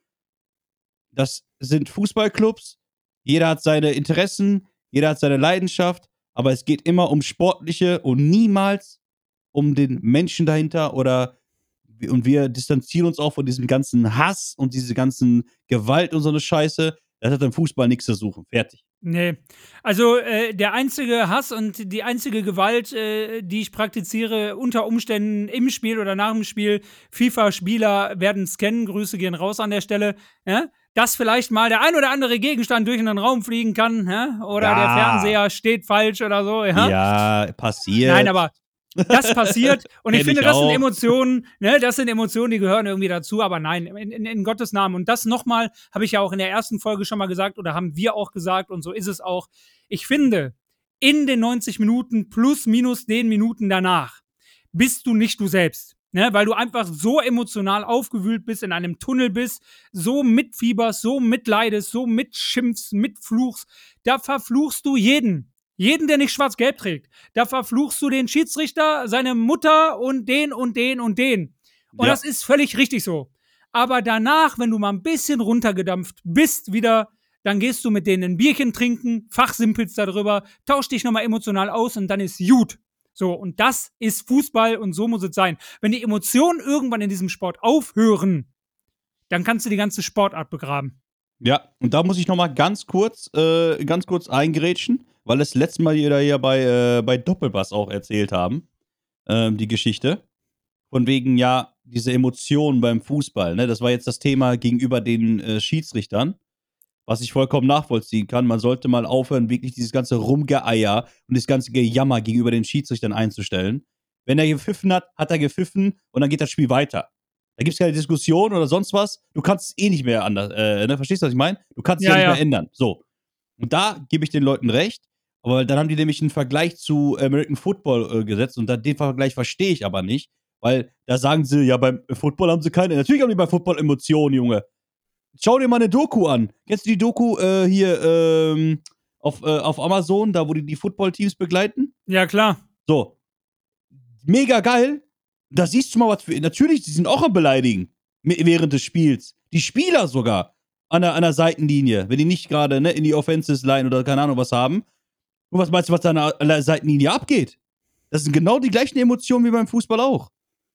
das sind Fußballclubs, jeder hat seine Interessen, jeder hat seine Leidenschaft, aber es geht immer um sportliche und niemals um den Menschen dahinter oder und wir distanzieren uns auch von diesem ganzen Hass und diese ganzen Gewalt und so eine Scheiße. Das hat im Fußball nichts zu suchen. Fertig. Nee. Also äh, der einzige Hass und die einzige Gewalt, äh, die ich praktiziere, unter Umständen im Spiel oder nach dem Spiel, FIFA-Spieler werden scannen, Grüße gehen raus an der Stelle. Ja? dass vielleicht mal der ein oder andere Gegenstand durch einen Raum fliegen kann, ja? oder Ja. der Fernseher steht falsch oder so. Ja? Ja, passiert. Nein, aber das passiert und ich finde, ich das auch. sind Emotionen, ne, das sind Emotionen, die gehören irgendwie dazu, aber nein, in, in, in Gottes Namen. Und das nochmal, habe ich ja auch in der ersten Folge schon mal gesagt oder haben wir auch gesagt und so ist es auch. Ich finde, in den 90 Minuten plus minus den Minuten danach bist du nicht du selbst. Ne, weil du einfach so emotional aufgewühlt bist, in einem Tunnel bist, so mitfieberst, so mitleidest, so mitschimpfst, mitfluchst. Da verfluchst du jeden. Jeden, der nicht schwarz-gelb trägt. Da verfluchst du den Schiedsrichter, seine Mutter und den und den und den. Und Ja. das ist völlig richtig so. Aber danach, wenn du mal ein bisschen runtergedampft bist wieder, dann gehst du mit denen ein Bierchen trinken, fachsimpelst darüber, tausch dich nochmal emotional aus und dann ist gut. So, und das ist Fußball und so muss es sein. Wenn die Emotionen irgendwann in diesem Sport aufhören, dann kannst du die ganze Sportart begraben. Ja, und da muss ich noch mal ganz kurz, äh, ganz kurz eingrätschen, weil das letzte Mal jeder hier bei, äh, bei Doppelbass auch erzählt haben, ähm, die Geschichte. Von wegen, ja, diese Emotionen beim Fußball, ne? Das war jetzt das Thema gegenüber den äh, Schiedsrichtern, was ich vollkommen nachvollziehen kann. Man sollte mal aufhören, wirklich dieses ganze Rumgeeier und das ganze Gejammer gegenüber den Schiedsrichtern einzustellen. Wenn er gepfiffen hat, hat er gepfiffen und dann geht das Spiel weiter. Da gibt es keine Diskussion oder sonst was. Du kannst es eh nicht mehr anders. Äh, ne? Verstehst du, was ich meine? Du kannst es Ja, ja, nicht ja. mehr ändern. So. Und da gebe ich den Leuten recht. Aber dann haben die nämlich einen Vergleich zu American Football äh, gesetzt und den Vergleich verstehe ich aber nicht, weil da sagen sie, ja, beim Football haben sie keine. Natürlich haben die bei Football Emotionen, Junge. Schau dir mal eine Doku an. Kennst du die Doku äh, hier ähm, auf, äh, auf Amazon, da wo die die Football-Teams begleiten? Ja, klar. So. Mega geil. Da siehst du mal was für. Natürlich, die sind auch am Beleidigen. Während des Spiels. Die Spieler sogar. An der, an der Seitenlinie. Wenn die nicht gerade ne, in die Offenses Line oder keine Ahnung was haben. Und was meinst du, was da an der, Seitenlinie abgeht? Das sind genau die gleichen Emotionen wie beim Fußball auch.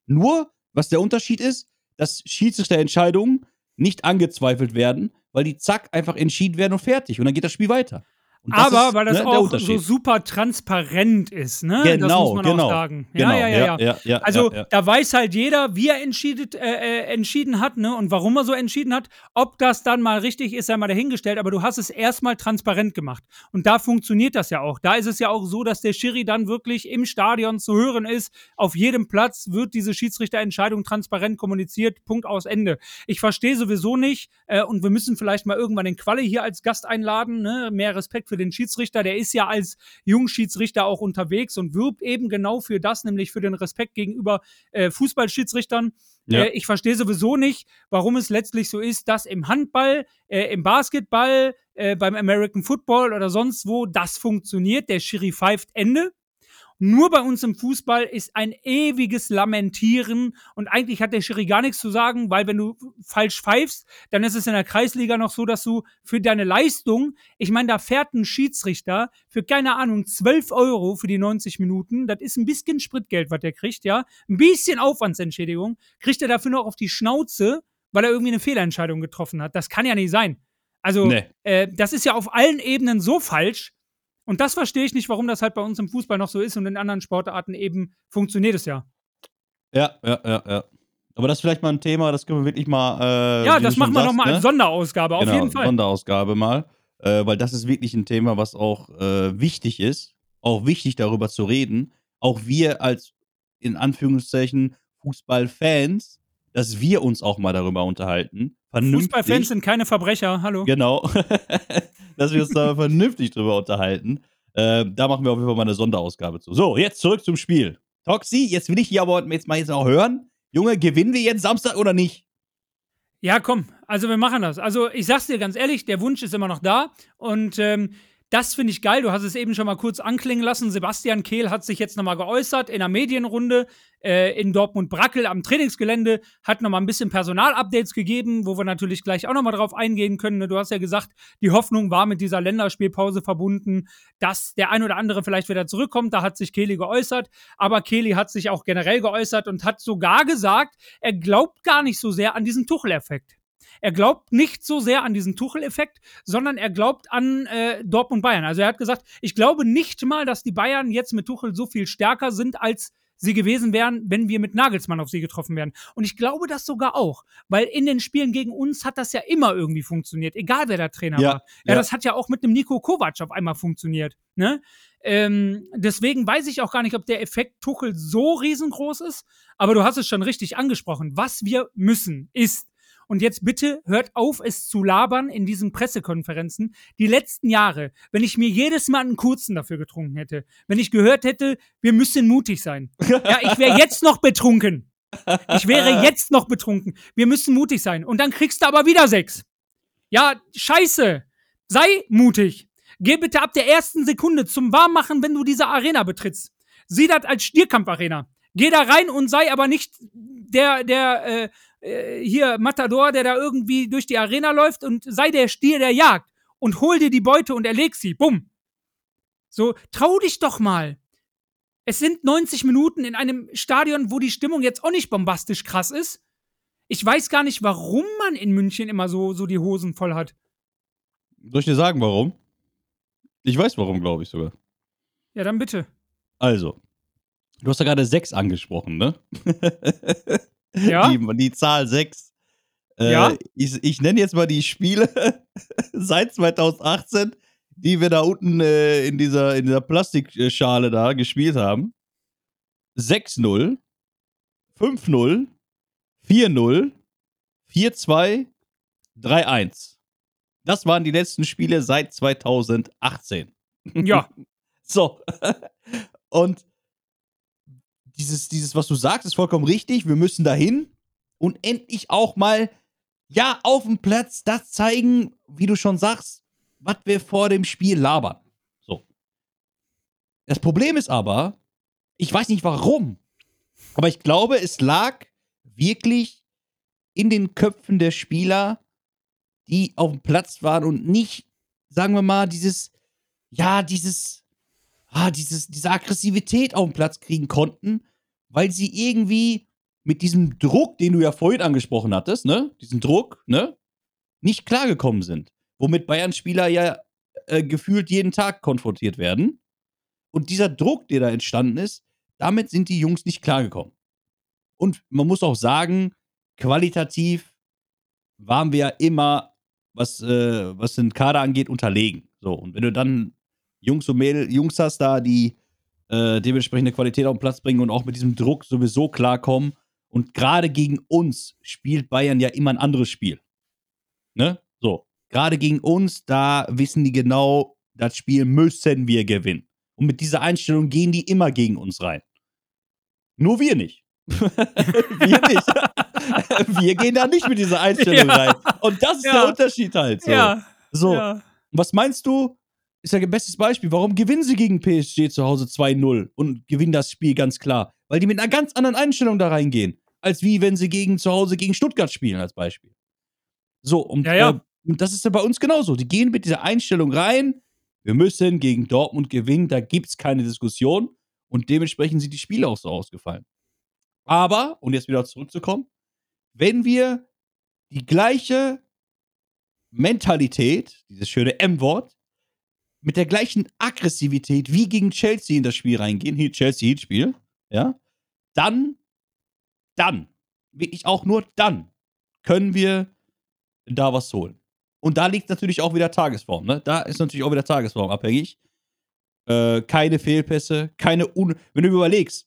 Nur, was der Unterschied ist, dass Schiedsrichterentscheidungen nicht angezweifelt werden, weil die zack einfach entschieden werden und fertig. Und dann geht das Spiel weiter. Das Aber ist, weil das ne, auch so super transparent ist, ne? das Genau, muss man genau. auch sagen. Ja, Genau, ja, ja, ja. ja, Also da weiß halt jeder, wie er entschiedet, äh, äh, entschieden hat, ne? Und warum er so entschieden hat. Ob das dann mal richtig ist, sei mal dahingestellt, aber du hast es erstmal transparent gemacht. Und da funktioniert das ja auch. Da ist es ja auch so, dass der Schiri dann wirklich im Stadion zu hören ist. Auf jedem Platz wird diese Schiedsrichterentscheidung transparent kommuniziert. Punkt aus Ende. Ich verstehe sowieso nicht, äh, und wir müssen vielleicht mal irgendwann den Qualle hier als Gast einladen, ne? Mehr Respekt für den Schiedsrichter, der ist ja als Jungschiedsrichter auch unterwegs und wirbt eben genau für das, nämlich für den Respekt gegenüber äh, Fußballschiedsrichtern. Ja. Äh, ich verstehe sowieso nicht, warum es letztlich so ist, dass im Handball, äh, im Basketball, äh, beim American Football oder sonst wo das funktioniert. Der Schiri pfeift Ende. Nur bei uns im Fußball ist ein ewiges Lamentieren und eigentlich hat der Schiri gar nichts zu sagen, weil wenn du falsch pfeifst, dann ist es in der Kreisliga noch so, dass du für deine Leistung, ich meine, da fährt ein Schiedsrichter für keine Ahnung 12 Euro für die 90 Minuten, das ist ein bisschen Spritgeld, was der kriegt, ja, ein bisschen Aufwandsentschädigung, kriegt er dafür noch auf die Schnauze, weil er irgendwie eine Fehlentscheidung getroffen hat. Das kann ja nicht sein. Also, Nee. äh, das ist ja auf allen Ebenen so falsch. Und das verstehe ich nicht, warum das halt bei uns im Fußball noch so ist und in anderen Sportarten eben funktioniert es ja. Ja, ja, ja, ja. Aber das ist vielleicht mal ein Thema, das können wir wirklich mal. Äh, ja, das machen wir nochmal ne? als Sonderausgabe, auf genau, jeden Fall. Sonderausgabe mal. Äh, weil das ist wirklich ein Thema, was auch äh, wichtig ist. Auch wichtig darüber zu reden. Auch wir als, in Anführungszeichen, Fußballfans, dass wir uns auch mal darüber unterhalten. Vernünftig. Fußballfans sind keine Verbrecher, hallo. Genau. dass wir uns da vernünftig drüber unterhalten. Äh, da machen wir auf jeden Fall mal eine Sonderausgabe zu. So, jetzt zurück zum Spiel. Toxi, jetzt will ich hier aber jetzt mal jetzt auch hören. Junge, gewinnen wir jetzt Samstag oder nicht? Ja, komm, also wir machen das. Also ich sag's dir ganz ehrlich, der Wunsch ist immer noch da und ähm, das finde ich geil. Du hast es eben schon mal kurz anklingen lassen. Sebastian Kehl hat sich jetzt nochmal geäußert in einer Medienrunde äh, in Dortmund-Brackel am Trainingsgelände, hat nochmal ein bisschen Personalupdates gegeben, wo wir natürlich gleich auch nochmal drauf eingehen können. Ne? Du hast ja gesagt, die Hoffnung war mit dieser Länderspielpause verbunden, dass der ein oder andere vielleicht wieder zurückkommt. Da hat sich Kehli geäußert, aber Kehli hat sich auch generell geäußert und hat sogar gesagt, er glaubt gar nicht so sehr an diesen Tuchel-Effekt. Er glaubt nicht so sehr an diesen Tuchel-Effekt, sondern er glaubt an äh, Dortmund Bayern. Also er hat gesagt, ich glaube nicht mal, dass die Bayern jetzt mit Tuchel so viel stärker sind als sie gewesen wären, wenn wir mit Nagelsmann auf sie getroffen wären. Und ich glaube das sogar auch, weil in den Spielen gegen uns hat das ja immer irgendwie funktioniert, egal wer der Trainer Ja, war. Ja, ja. das hat ja auch mit einem Nico Kovac auf einmal funktioniert. Ne? Ähm, deswegen weiß ich auch gar nicht, ob der Effekt Tuchel so riesengroß ist, aber du hast es schon richtig angesprochen. Was wir müssen, ist, und jetzt bitte hört auf, es zu labern in diesen Pressekonferenzen. Die letzten Jahre, wenn ich mir jedes Mal einen kurzen dafür getrunken hätte, wenn ich gehört hätte, wir müssen mutig sein. Ja, ich wäre jetzt noch betrunken. Ich wäre jetzt noch betrunken. Wir müssen mutig sein. Und dann kriegst du aber wieder sechs. Ja, scheiße. Sei mutig. Geh bitte ab der ersten Sekunde zum Warmmachen, wenn du diese Arena betrittst. Sieh das als Stierkampfarena. Geh da rein und sei aber nicht der, der, äh, äh, hier Matador, der da irgendwie durch die Arena läuft und sei der Stier, der jagt. Und hol dir die Beute und erleg sie. Bumm. So, trau dich doch mal. Es sind 90 Minuten in einem Stadion, wo die Stimmung jetzt auch nicht bombastisch krass ist. Ich weiß gar nicht, warum man in München immer so, so die Hosen voll hat. Soll ich dir sagen, warum? Ich weiß warum, glaube ich sogar. Ja, dann bitte. Also, du hast ja gerade sechs angesprochen, ne? Ja. Die, die Zahl sechs. Äh, Ja. Ich, ich nenne jetzt mal die Spiele seit 2018, die wir da unten äh, in, dieser, in dieser Plastikschale da gespielt haben. 6-0, 5-0, 4-0, 4-2, 3-1. Das waren die letzten Spiele seit 2018. Ja. So. Und dieses, dieses, was du sagst, ist vollkommen richtig. Wir müssen dahin und endlich auch mal, ja, auf dem Platz das zeigen, wie du schon sagst, was wir vor dem Spiel labern. So. Das Problem ist aber, ich weiß nicht warum, aber ich glaube, es lag wirklich in den Köpfen der Spieler, die auf dem Platz waren und nicht, sagen wir mal, dieses, ja, dieses, ah, dieses, diese Aggressivität auf den Platz kriegen konnten, weil sie irgendwie mit diesem Druck, den du ja vorhin angesprochen hattest, ne, diesen Druck, ne, nicht klargekommen sind. Womit Bayern-Spieler ja äh, gefühlt jeden Tag konfrontiert werden. Und dieser Druck, der da entstanden ist, damit sind die Jungs nicht klargekommen. Und man muss auch sagen, qualitativ waren wir ja immer, was, äh, was den Kader angeht, unterlegen. So, und wenn du dann Jungs und Mädels, Jungs hast da, die äh, dementsprechende Qualität auf den Platz bringen und auch mit diesem Druck sowieso klarkommen. Und gerade gegen uns spielt Bayern ja immer ein anderes Spiel. Ne? So. Gerade gegen uns, da wissen die genau, das Spiel müssen wir gewinnen. Und mit dieser Einstellung gehen die immer gegen uns rein. Nur wir nicht. wir nicht. wir gehen da nicht mit dieser Einstellung Ja. rein. Und das ist Ja. der Unterschied halt. So. Ja. So. Was meinst du? Ist ja ein bestes Beispiel. Warum gewinnen sie gegen PSG zu Hause 2-0 und gewinnen das Spiel ganz klar? Weil die mit einer ganz anderen Einstellung da reingehen, als wie wenn sie gegen zu Hause gegen Stuttgart spielen, als Beispiel. So, und, Ja, ja. Äh, und das ist ja bei uns genauso. Die gehen mit dieser Einstellung rein, wir müssen gegen Dortmund gewinnen, da gibt es keine Diskussion. Und dementsprechend sind die Spiele auch so ausgefallen. Aber, und jetzt wieder zurückzukommen, wenn wir die gleiche Mentalität, dieses schöne M-Wort, mit der gleichen Aggressivität wie gegen Chelsea in das Spiel reingehen, hier Chelsea Heat-Spiel, ja, dann, dann, wirklich auch nur dann, können wir da was holen. Und da liegt natürlich auch wieder Tagesform, ne? Da ist natürlich auch wieder Tagesform abhängig. Äh, keine Fehlpässe, keine Un Wenn du überlegst,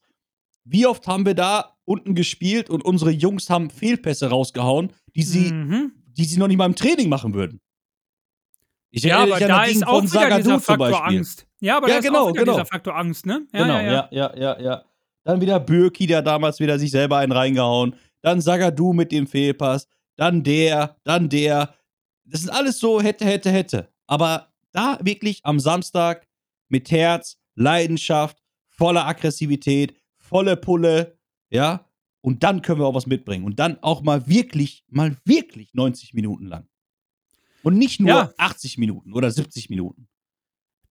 wie oft haben wir da unten gespielt und unsere Jungs haben Fehlpässe rausgehauen, die sie Mhm. die sie noch nicht mal im Training machen würden. Ich Ja, aber da ist auch wieder dieser Faktor. Angst. Ja, aber Ja, da ist genau, auch wieder genau. dieser Faktor Angst, ne? Ja, genau, ja, ja. ja, ja, ja, ja. Dann wieder Bürki, der damals wieder sich selber einen reingehauen. Dann Sagadu mit dem Fehlpass. Dann der, dann der. Das sind alles so hätte, hätte, hätte. Aber da wirklich am Samstag mit Herz, Leidenschaft, voller Aggressivität, volle Pulle, ja. Und dann können wir auch was mitbringen. Und dann auch mal wirklich, mal wirklich 90 Minuten lang. Und nicht nur Ja. 80 Minuten oder 70 Minuten.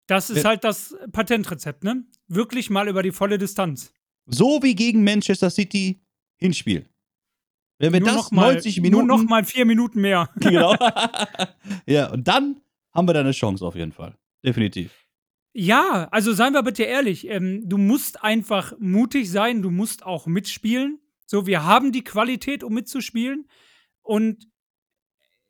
Das ist halt das Patentrezept, ne? Wirklich mal über die volle Distanz. So wie gegen Manchester City Hinspiel. Wenn wir nur das noch mal, 90 Minuten. Nur noch mal vier Minuten mehr. genau. ja, und dann haben wir da eine Chance auf jeden Fall. Definitiv. Ja, also seien wir bitte ehrlich, ähm, du musst einfach mutig sein, du musst auch mitspielen. So, wir haben die Qualität, um mitzuspielen. Und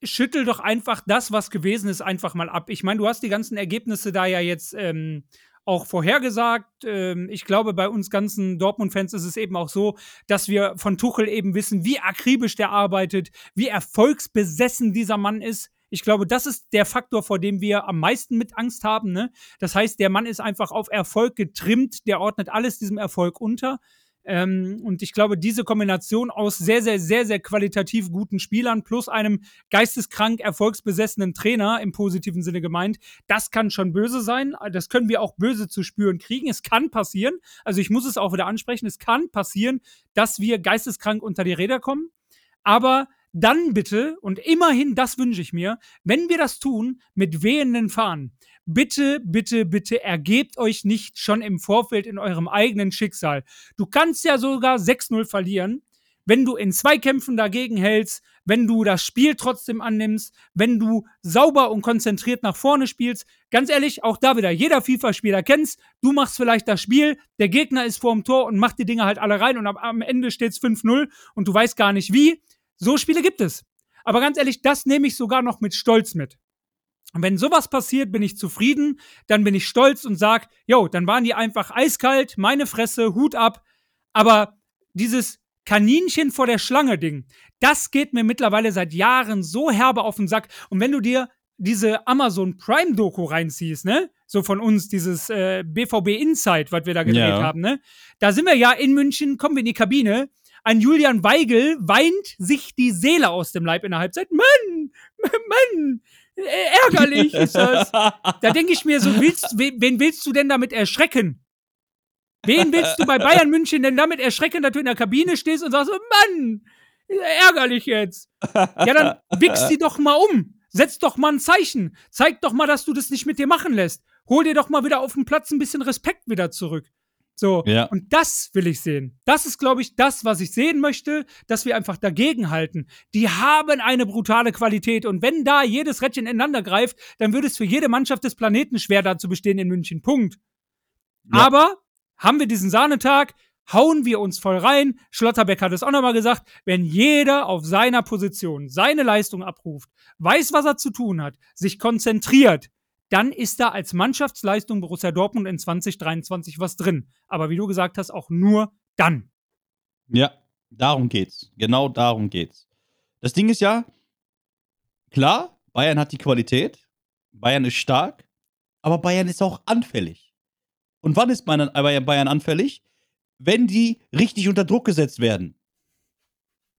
schüttel doch einfach das, was gewesen ist, einfach mal ab. Ich meine, du hast die ganzen Ergebnisse da ja jetzt ähm, auch vorhergesagt. Ähm, ich glaube, bei uns ganzen Dortmund-Fans ist es eben auch so, dass wir von Tuchel eben wissen, wie akribisch der arbeitet, wie erfolgsbesessen dieser Mann ist. Ich glaube, das ist der Faktor, vor dem wir am meisten mit Angst haben. Ne? Das heißt, der Mann ist einfach auf Erfolg getrimmt, der ordnet alles diesem Erfolg unter. Ähm, und ich glaube, diese Kombination aus sehr, sehr, sehr, sehr qualitativ guten Spielern plus einem geisteskrank erfolgsbesessenen Trainer im positiven Sinne gemeint, das kann schon böse sein. Das können wir auch böse zu spüren kriegen. Es kann passieren. Also ich muss es auch wieder ansprechen. Es kann passieren, dass wir geisteskrank unter die Räder kommen. Aber dann bitte, und immerhin das wünsche ich mir, wenn wir das tun, mit wehenden Fahnen. Bitte, bitte, bitte ergebt euch nicht schon im Vorfeld in eurem eigenen Schicksal. Du kannst ja sogar 6-0 verlieren, wenn du in Zweikämpfen dagegen hältst, wenn du das Spiel trotzdem annimmst, wenn du sauber und konzentriert nach vorne spielst. Ganz ehrlich, auch da wieder, jeder FIFA-Spieler kennt's. Du machst vielleicht das Spiel, der Gegner ist vorm Tor und macht die Dinge halt alle rein und am Ende steht's 5-0 und du weißt gar nicht wie. So Spiele gibt es. Aber ganz ehrlich, das nehme ich sogar noch mit Stolz mit. Und wenn sowas passiert, bin ich zufrieden, dann bin ich stolz und sag, yo, dann waren die einfach eiskalt, meine Fresse, Hut ab. Aber dieses Kaninchen vor der Schlange Ding, das geht mir mittlerweile seit Jahren so herbe auf den Sack. Und wenn du dir diese Amazon Prime Doku reinziehst, ne? So von uns, dieses äh, BVB Insight, was wir da gedreht ja. haben, ne? Da sind wir ja in München, kommen wir in die Kabine ein Julian Weigel weint sich die Seele aus dem Leib in der Halbzeit. Mann, Mann, ärgerlich ist das. Da denke ich mir so, willst, wen willst du denn damit erschrecken? Wen willst du bei Bayern München denn damit erschrecken, dass du in der Kabine stehst und sagst, Mann, ärgerlich jetzt. Ja, dann wichst die doch mal um. Setz doch mal ein Zeichen. Zeig doch mal, dass du das nicht mit dir machen lässt. Hol dir doch mal wieder auf dem Platz ein bisschen Respekt wieder zurück. So, ja. und das will ich sehen. Das ist, glaube ich, das, was ich sehen möchte, dass wir einfach dagegen halten. Die haben eine brutale Qualität und wenn da jedes Rädchen ineinander greift, dann würde es für jede Mannschaft des Planeten schwer da zu bestehen in München. Punkt. Ja. Aber haben wir diesen Sahnetag, hauen wir uns voll rein. Schlotterbeck hat es auch nochmal gesagt, wenn jeder auf seiner Position seine Leistung abruft, weiß, was er zu tun hat, sich konzentriert, dann ist da als Mannschaftsleistung Borussia Dortmund in 2023 was drin. Aber wie du gesagt hast, auch nur dann. Ja, darum geht's. Genau darum geht's. Das Ding ist ja, klar, Bayern hat die Qualität, Bayern ist stark, aber Bayern ist auch anfällig. Und wann ist Bayern anfällig? Wenn die richtig unter Druck gesetzt werden.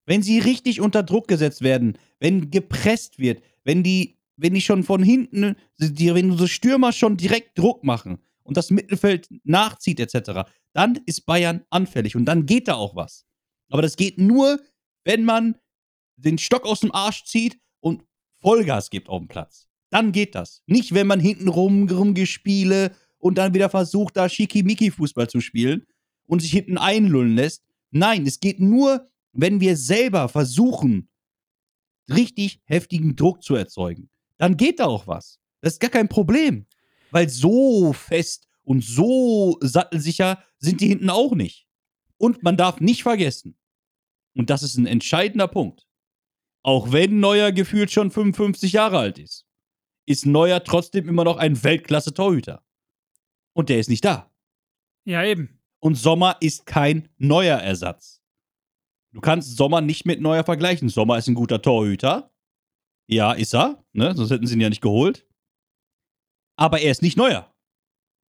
Wenn sie richtig unter Druck gesetzt werden, wenn gepresst wird, wenn die wenn die schon von hinten, die, wenn unsere Stürmer schon direkt Druck machen und das Mittelfeld nachzieht etc., dann ist Bayern anfällig und dann geht da auch was. Aber das geht nur, wenn man den Stock aus dem Arsch zieht und Vollgas gibt auf dem Platz. Dann geht das. Nicht, wenn man hinten rum, rumgespiele und dann wieder versucht, da Schickimicki-Fußball zu spielen und sich hinten einlullen lässt. Nein, es geht nur, wenn wir selber versuchen, richtig heftigen Druck zu erzeugen dann geht da auch was. Das ist gar kein Problem. Weil so fest und so sattelsicher sind die hinten auch nicht. Und man darf nicht vergessen, und das ist ein entscheidender Punkt, auch wenn Neuer gefühlt schon 55 Jahre alt ist, ist Neuer trotzdem immer noch ein Weltklasse-Torhüter. Und der ist nicht da. Ja, eben. Und Sommer ist kein neuer Ersatz. Du kannst Sommer nicht mit Neuer vergleichen. Sommer ist ein guter Torhüter, ja, ist er, ne? Sonst hätten sie ihn ja nicht geholt. Aber er ist nicht neuer.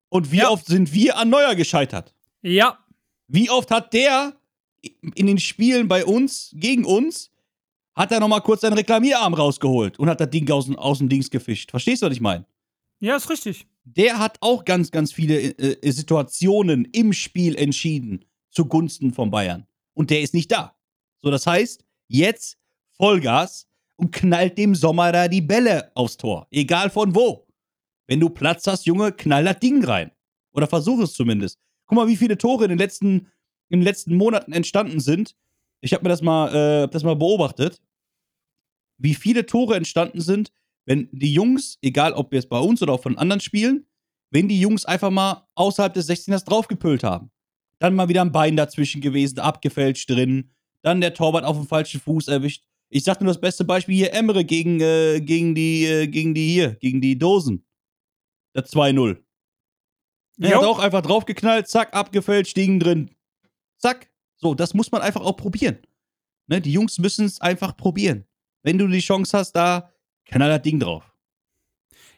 Und wie ja. oft sind wir an Neuer gescheitert? Ja. Wie oft hat der in den Spielen bei uns, gegen uns, hat er nochmal kurz seinen Reklamierarm rausgeholt und hat das Ding aus, aus dem Dings gefischt. Verstehst du, was ich meine? Ja, ist richtig. Der hat auch ganz, ganz viele äh, Situationen im Spiel entschieden zugunsten von Bayern. Und der ist nicht da. So, das heißt, jetzt Vollgas, und knallt dem Sommer da die Bälle aufs Tor. Egal von wo. Wenn du Platz hast, Junge, knall das Ding rein. Oder versuch es zumindest. Guck mal, wie viele Tore in den letzten, in den letzten Monaten entstanden sind. Ich habe mir das mal, äh, das mal beobachtet. Wie viele Tore entstanden sind, wenn die Jungs, egal ob wir es bei uns oder auch von anderen spielen, wenn die Jungs einfach mal außerhalb des 16ers draufgepüllt haben. Dann mal wieder ein Bein dazwischen gewesen, abgefälscht drin. Dann der Torwart auf dem falschen Fuß erwischt. Ich sag nur das beste Beispiel hier: Emre gegen, äh, gegen, die, äh, gegen die hier, gegen die Dosen. Der 2-0. Er Jo. hat auch einfach draufgeknallt, zack, abgefälscht, Ding drin. Zack. So, das muss man einfach auch probieren. Ne, die Jungs müssen es einfach probieren. Wenn du die Chance hast, da knall das Ding drauf.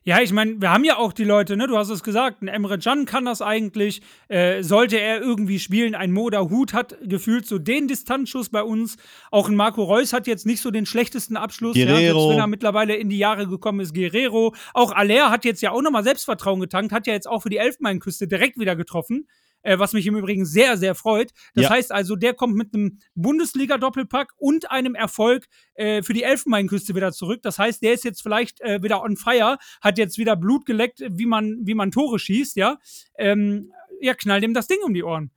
Ja, ich meine, wir haben ja auch die Leute, ne? Du hast es gesagt, ein Emre Can kann das eigentlich. Äh, sollte er irgendwie spielen, ein Moda Hut hat gefühlt so den Distanzschuss bei uns. Auch ein Marco Reus hat jetzt nicht so den schlechtesten Abschluss. Ja, Guerrero. selbst wenn er mittlerweile in die Jahre gekommen ist, Guerrero. Auch Aller hat jetzt ja auch nochmal Selbstvertrauen getankt, hat ja jetzt auch für die Elfenbeinküste direkt wieder getroffen. Äh, was mich im Übrigen sehr, sehr freut. Das Ja. heißt also, der kommt mit einem Bundesliga-Doppelpack und einem Erfolg äh, für die Elfenbeinküste wieder zurück. Das heißt, der ist jetzt vielleicht äh, wieder on fire, hat jetzt wieder Blut geleckt, wie man, wie man Tore schießt, ja. Ähm, ja, knall dem das Ding um die Ohren.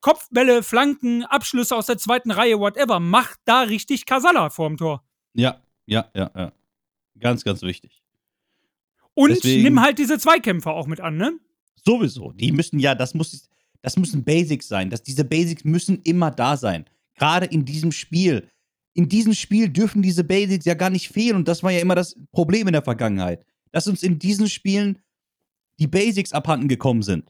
Kopfbälle, Flanken, Abschlüsse aus der zweiten Reihe, whatever. Macht da richtig Kasala vorm Tor. Ja, ja, ja, ja. Ganz, ganz wichtig. Und Deswegen- nimm halt diese Zweikämpfer auch mit an, ne? Sowieso. Die müssen ja, das muss, das müssen Basics sein. Das, diese Basics müssen immer da sein. Gerade in diesem Spiel. In diesem Spiel dürfen diese Basics ja gar nicht fehlen. Und das war ja immer das Problem in der Vergangenheit. Dass uns in diesen Spielen die Basics abhanden gekommen sind.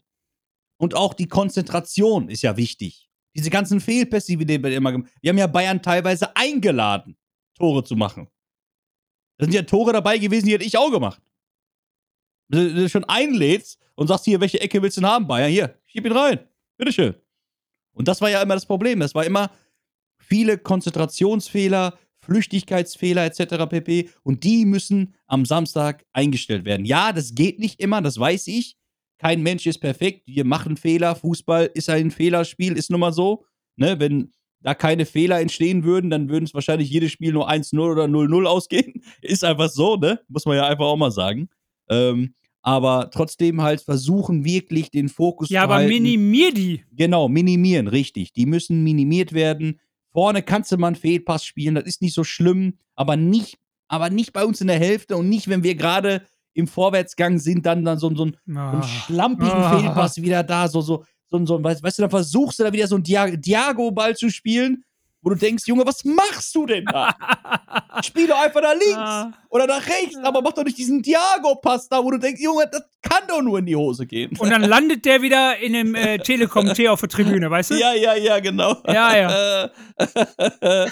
Und auch die Konzentration ist ja wichtig. Diese ganzen Fehlpässe, die wir immer gemacht haben. Wir haben ja Bayern teilweise eingeladen, Tore zu machen. Da sind ja Tore dabei gewesen, die hätte ich auch gemacht. Wenn du schon einlädst und sagst hier, welche Ecke willst du denn haben, Bayern? Hier, schieb ihn rein. Bitteschön. Und das war ja immer das Problem. Das war immer viele Konzentrationsfehler, Flüchtigkeitsfehler etc. pp. Und die müssen am Samstag eingestellt werden. Ja, das geht nicht immer, das weiß ich. Kein Mensch ist perfekt. Wir machen Fehler. Fußball ist ein Fehlerspiel, ist nun mal so. Ne, wenn da keine Fehler entstehen würden, dann würden es wahrscheinlich jedes Spiel nur 1-0 oder 0-0 ausgehen. Ist einfach so, ne? Muss man ja einfach auch mal sagen. Ähm, aber trotzdem halt versuchen, wirklich den Fokus Ja, zu aber halten. minimier die. Genau, minimieren, richtig. Die müssen minimiert werden. Vorne kannst du mal einen Fehlpass spielen, das ist nicht so schlimm, aber nicht, aber nicht bei uns in der Hälfte und nicht, wenn wir gerade im Vorwärtsgang sind, dann, dann so, so, einen- so einen Ah. schlampigen Ah. Fehlpass wieder da, so, so, so, so weißt, weißt du, dann versuchst du da wieder so einen Dia Diago-Ball zu spielen, wo du denkst, Junge, was machst du denn da? Spiel doch einfach nach links Ah. oder nach rechts, aber mach doch nicht diesen Diago-Pass da, wo du denkst, Junge, das kann doch nur in die Hose gehen. Und dann landet der wieder in dem äh, Telekom-T auf der Tribüne, weißt du? Ja, ja, ja, genau. Ja, ja. ja.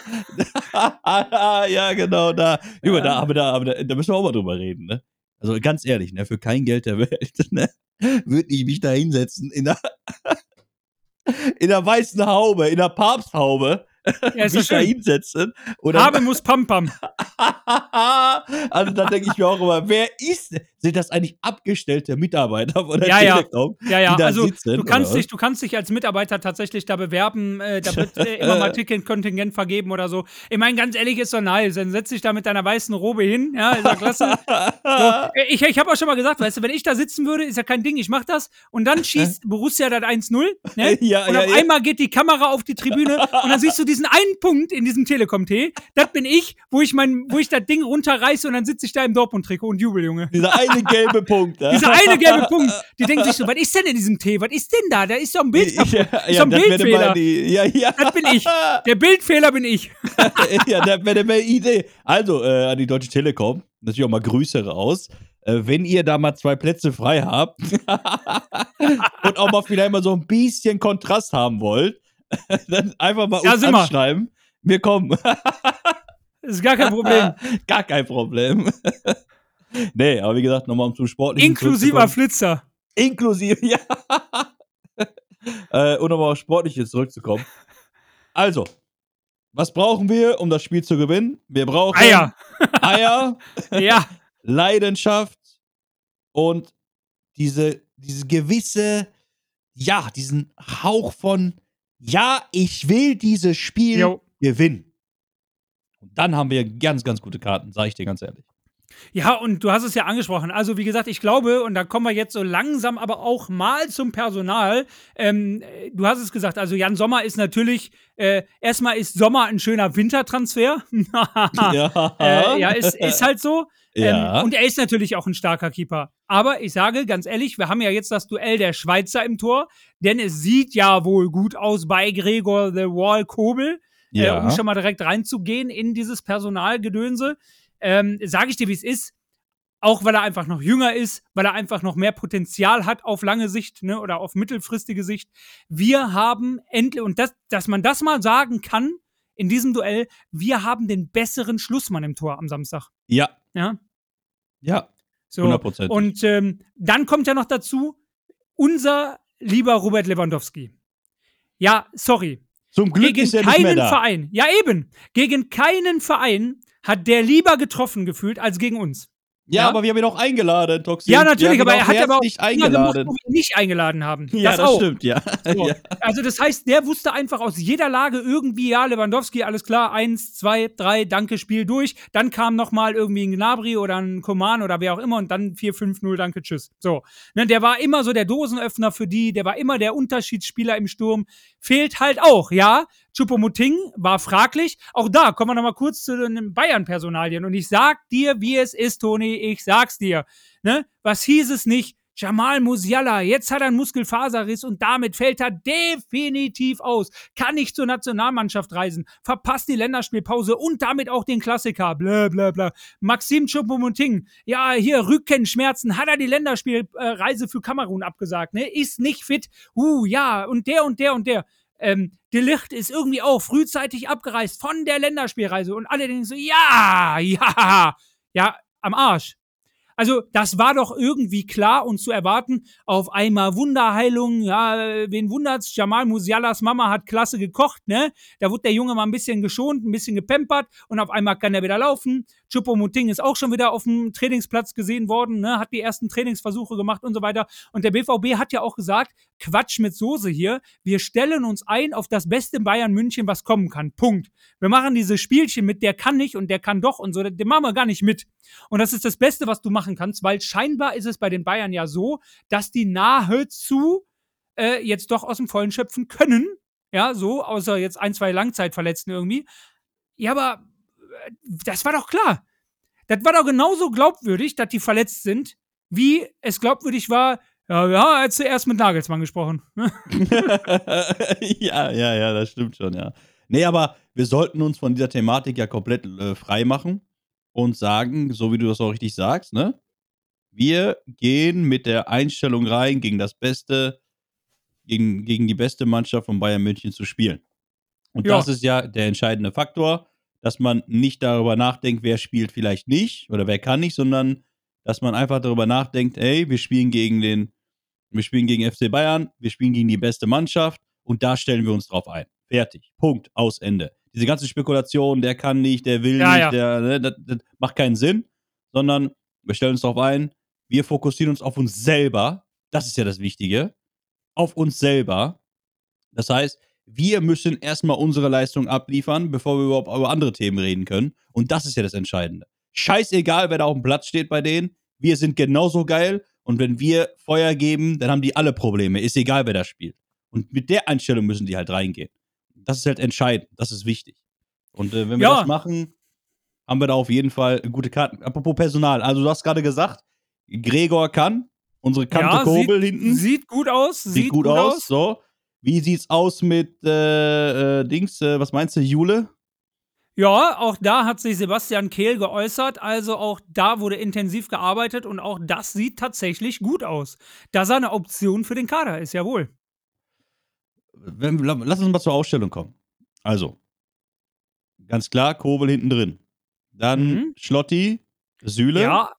ja, genau, da. Junge, da, aber da, aber da, da müssen wir auch mal drüber reden, ne? Also ganz ehrlich, ne, für kein Geld der Welt, ne, würde ich mich da hinsetzen in der, in der weißen Haube, in der Papsthaube, Ja, mich da hinsetzen. Oder Habe muss Pam Pam. also da denke ich mir auch immer, wer ist, sind das eigentlich abgestellte Mitarbeiter von der Ja, ja. Telekom? Ja, ja, die da also sitzen, du kannst oder dich, du kannst dich als Mitarbeiter tatsächlich da bewerben, äh, da wird äh, immer mal Ticketkontingent vergeben oder so. Ich meine, ganz ehrlich, ist doch nice. Dann setz dich da mit deiner weißen Robe hin, ja, ist ja klasse. So, äh, ich ich habe auch schon mal gesagt, weißt du, wenn ich da sitzen würde, ist ja kein Ding, ich mach das und dann schießt Borussia das 1-0, ne? Ja, und ja, auf ja. einmal geht die Kamera auf die Tribüne und dann siehst du diesen einen Punkt in diesem Telekom-T, das bin ich, wo ich mein, wo ich das Ding runterreiße und dann sitze ich da im Dortmund-Trikot und jubel, Junge. Dieser eine gelbe Punkt. Ja. Dieser eine gelbe Punkt, die denken sich so, was ist denn in diesem Tee? Was ist denn da? Da ist doch ein Bild kaputt. Ja, ist doch ein Bildfehler. ja, ja. Das bin ich. Der Bildfehler bin ich. ja, das wäre meine Idee. Also, äh, an die Deutsche Telekom, natürlich auch mal Grüße raus. Äh, wenn ihr da mal zwei Plätze frei habt und auch mal vielleicht mal so ein bisschen Kontrast haben wollt, dann einfach mal Ja, uns anschreiben. Wir kommen. Das ist gar kein Problem. Gar kein Problem. nee, aber wie gesagt, nochmal um zum Sportlichen Inklusiver. Flitzer. Inklusive, ja. äh, und nochmal auf Sportliche zurückzukommen. Also, was brauchen wir, um das Spiel zu gewinnen? Wir brauchen Eier. Eier, Ja. Leidenschaft und diese, diese gewisse, ja, diesen Hauch von, ja, ich will dieses Spiel Jo. gewinnen. Und dann haben wir ganz, ganz gute Karten, sage ich dir ganz ehrlich. Ja, und du hast es ja angesprochen. Also, wie gesagt, ich glaube, und da kommen wir jetzt so langsam aber auch mal zum Personal. Ähm, äh, du hast es gesagt, also Jan Sommer ist natürlich, äh, erstmal ist Sommer ein schöner Wintertransfer. ja. äh, ja, ist, ist halt so. Ja. Ähm, und er ist natürlich auch ein starker Keeper. Aber ich sage ganz ehrlich, wir haben ja jetzt das Duell der Schweizer im Tor, denn es sieht ja wohl gut aus bei Gregor The Wall Kobel, äh, Ja. um schon mal direkt reinzugehen in dieses Personalgedönse. Ähm, sage ich dir, wie es ist. Auch weil er einfach noch jünger ist, weil er einfach noch mehr Potenzial hat auf lange Sicht ne, oder auf mittelfristige Sicht. Wir haben endlich, und das, dass man das mal sagen kann in diesem Duell, wir haben den besseren Schlussmann im Tor am Samstag. Ja, Ja, ja, so. hundertprozentig. Und ähm, dann kommt ja noch dazu unser lieber Robert Lewandowski. Ja, sorry. Zum Glück Gegen ist er nicht mehr keinen da. Verein, ja eben, gegen keinen Verein hat der lieber getroffen gefühlt als gegen uns. Ja, Ja? aber wir haben ihn auch eingeladen, Toxin. Ja, natürlich, aber er hat aber auch nicht immer gemacht, eingeladen. wo wir nicht eingeladen haben. Ja, das, das, auch. stimmt, ja. So. ja. Also das heißt, der wusste einfach aus jeder Lage irgendwie, ja, Lewandowski, alles klar, eins, zwei, drei, danke, Spiel durch. Dann kam noch mal irgendwie ein Gnabry oder ein Koman oder wer auch immer und dann 4, 5, 0, danke, tschüss. So, ne, der war immer so der Dosenöffner für die, der war immer der Unterschiedsspieler im Sturm. Fehlt halt auch, ja. Choupo-Moting war fraglich. Auch da kommen wir noch mal kurz zu den Bayern-Personalien. Und ich sag dir, wie es ist, Toni, ich sag's dir. Ne? Was hieß es nicht? Jamal Musiala, jetzt hat er einen Muskelfaserriss und damit fällt er definitiv aus. Kann nicht zur Nationalmannschaft reisen, verpasst die Länderspielpause und damit auch den Klassiker. Bla bla bla. Maxim Choupo-Moting, ja, hier Rückenschmerzen, hat er die Länderspielreise für Kamerun abgesagt, ne? Ist nicht fit. Uh, ja, und der und der und der. Ähm, De Licht ist irgendwie auch frühzeitig abgereist von der Länderspielreise und alle denken so, ja, ja, ja, am Arsch. Also, das war doch irgendwie klar und zu erwarten. Auf einmal Wunderheilung, ja, wen wundert's? Jamal Musialas Mama hat klasse gekocht, ne? Da wurde der Junge mal ein bisschen geschont, ein bisschen gepempert und auf einmal kann er wieder laufen. Choupo-Moting ist auch schon wieder auf dem Trainingsplatz gesehen worden, ne? Hat die ersten Trainingsversuche gemacht und so weiter. Und der BVB hat ja auch gesagt, Quatsch mit Soße hier. Wir stellen uns ein auf das beste Bayern München, was kommen kann. Punkt. Wir machen diese Spielchen mit, der kann nicht und der kann doch und so, den machen wir gar nicht mit. Und das ist das Beste, was du machen kannst, weil scheinbar ist es bei den Bayern ja so, dass die nahezu äh, jetzt doch aus dem Vollen schöpfen können. Ja, so, außer jetzt ein, zwei Langzeitverletzten irgendwie. Ja, aber äh, das war doch klar. Das war doch genauso glaubwürdig, dass die verletzt sind, wie es glaubwürdig war, ja, ja, hat zuerst mit Nagelsmann gesprochen. ja, ja, ja, das stimmt schon, ja. Nee, aber wir sollten uns von dieser Thematik ja komplett äh, frei machen und sagen, so wie du das auch richtig sagst, ne? Wir gehen mit der Einstellung rein, gegen das Beste, gegen, gegen die beste Mannschaft von Bayern München zu spielen. Und Ja. das ist ja der entscheidende Faktor, dass man nicht darüber nachdenkt, wer spielt vielleicht nicht oder wer kann nicht, sondern dass man einfach darüber nachdenkt, ey, wir spielen gegen den, wir spielen gegen FC Bayern, wir spielen gegen die beste Mannschaft und da stellen wir uns drauf ein. Fertig. Punkt. Aus Ende. Diese ganze Spekulation, der kann nicht, der will Ja, nicht, ja. der, ne, das, das macht keinen Sinn, sondern wir stellen uns darauf ein, wir fokussieren uns auf uns selber. Das ist ja das Wichtige. Auf uns selber. Das heißt, wir müssen erstmal unsere Leistung abliefern, bevor wir überhaupt über andere Themen reden können. Und das ist ja das Entscheidende. Scheißegal, wer da auf dem Platz steht bei denen. Wir sind genauso geil. Und wenn wir Feuer geben, dann haben die alle Probleme. Ist egal, wer da spielt. Und mit der Einstellung müssen die halt reingehen. Das ist halt entscheidend. Das ist wichtig. Und äh, wenn wir Ja. das machen, haben wir da auf jeden Fall gute Karten. Apropos Personal. Also, du hast gerade gesagt, Gregor kann. Unsere Kante Ja, Kobel hinten. Sieht gut aus. Sieht, gut, aus. So. Wie sieht's aus mit äh, äh, Dings? Äh, was meinst du, Jule? Ja, auch da hat sich Sebastian Kehl geäußert. Also auch da wurde intensiv gearbeitet und auch das sieht tatsächlich gut aus. Dass er eine Option für den Kader ist, jawohl. Wenn, lass uns mal zur Ausstellung kommen. Also, ganz klar, Kobel hinten drin. Dann Mhm. Schlotti, Süle. Ja,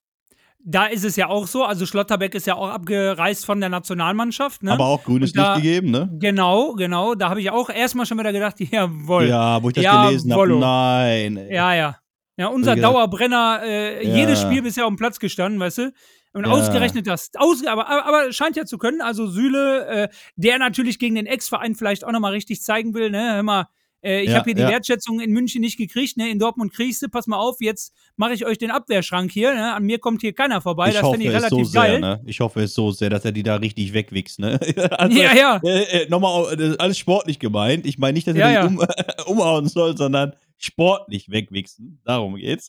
da ist es ja auch so. Also Schlotterbeck ist ja auch abgereist von der Nationalmannschaft. Ne? Aber auch grünes da- Licht gegeben, ne? Genau, genau. Da habe ich auch erstmal schon wieder gedacht, jawohl. Ja, wo ich das Ja, gelesen habe. Nein. ey. Ja, ja. Ja, unser Dauerbrenner, äh, Ja. jedes Spiel bisher auf dem Platz gestanden, weißt du? Und Ja. ausgerechnet das. Aber, aber, aber scheint ja zu können. Also Süle, äh, der natürlich gegen den Ex-Verein vielleicht auch nochmal richtig zeigen will, ne? Hör mal, äh, ich Ja, habe hier die ja. Wertschätzung in München nicht gekriegt, ne? In Dortmund kriegst du, pass mal auf, jetzt mache ich euch den Abwehrschrank hier, ne? An mir kommt hier keiner vorbei. ich das finde ich relativ so geil. sehr, ne? Ich hoffe es so sehr, dass er die da richtig wegwichst, ne? also, Ja, ja. Äh, äh, nochmal, äh, das ist alles sportlich gemeint. Ich meine nicht, dass er Ja, die um, umhauen soll, sondern sportlich wegwichsen. Darum geht's.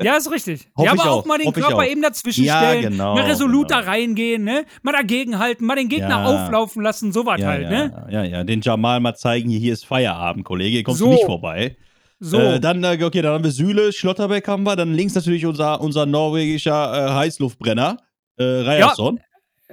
Ja, ist richtig. Ja, aber auch, auch, mal den hoffe ich Körper eben dazwischen Ja, stellen, genau, mal resolut genau. da reingehen, ne? Mal dagegenhalten, mal den Gegner Ja. auflaufen lassen, sowas ja, halt, ja, ne? ja, ja, den Jamal mal zeigen, hier, hier ist Feierabend, Kollege, hier kommst So. du nicht vorbei. So. Äh, dann, äh, okay, dann haben wir Süle, Schlotterbeck haben wir, dann links natürlich unser, unser norwegischer äh, Heißluftbrenner, äh, Ryerson,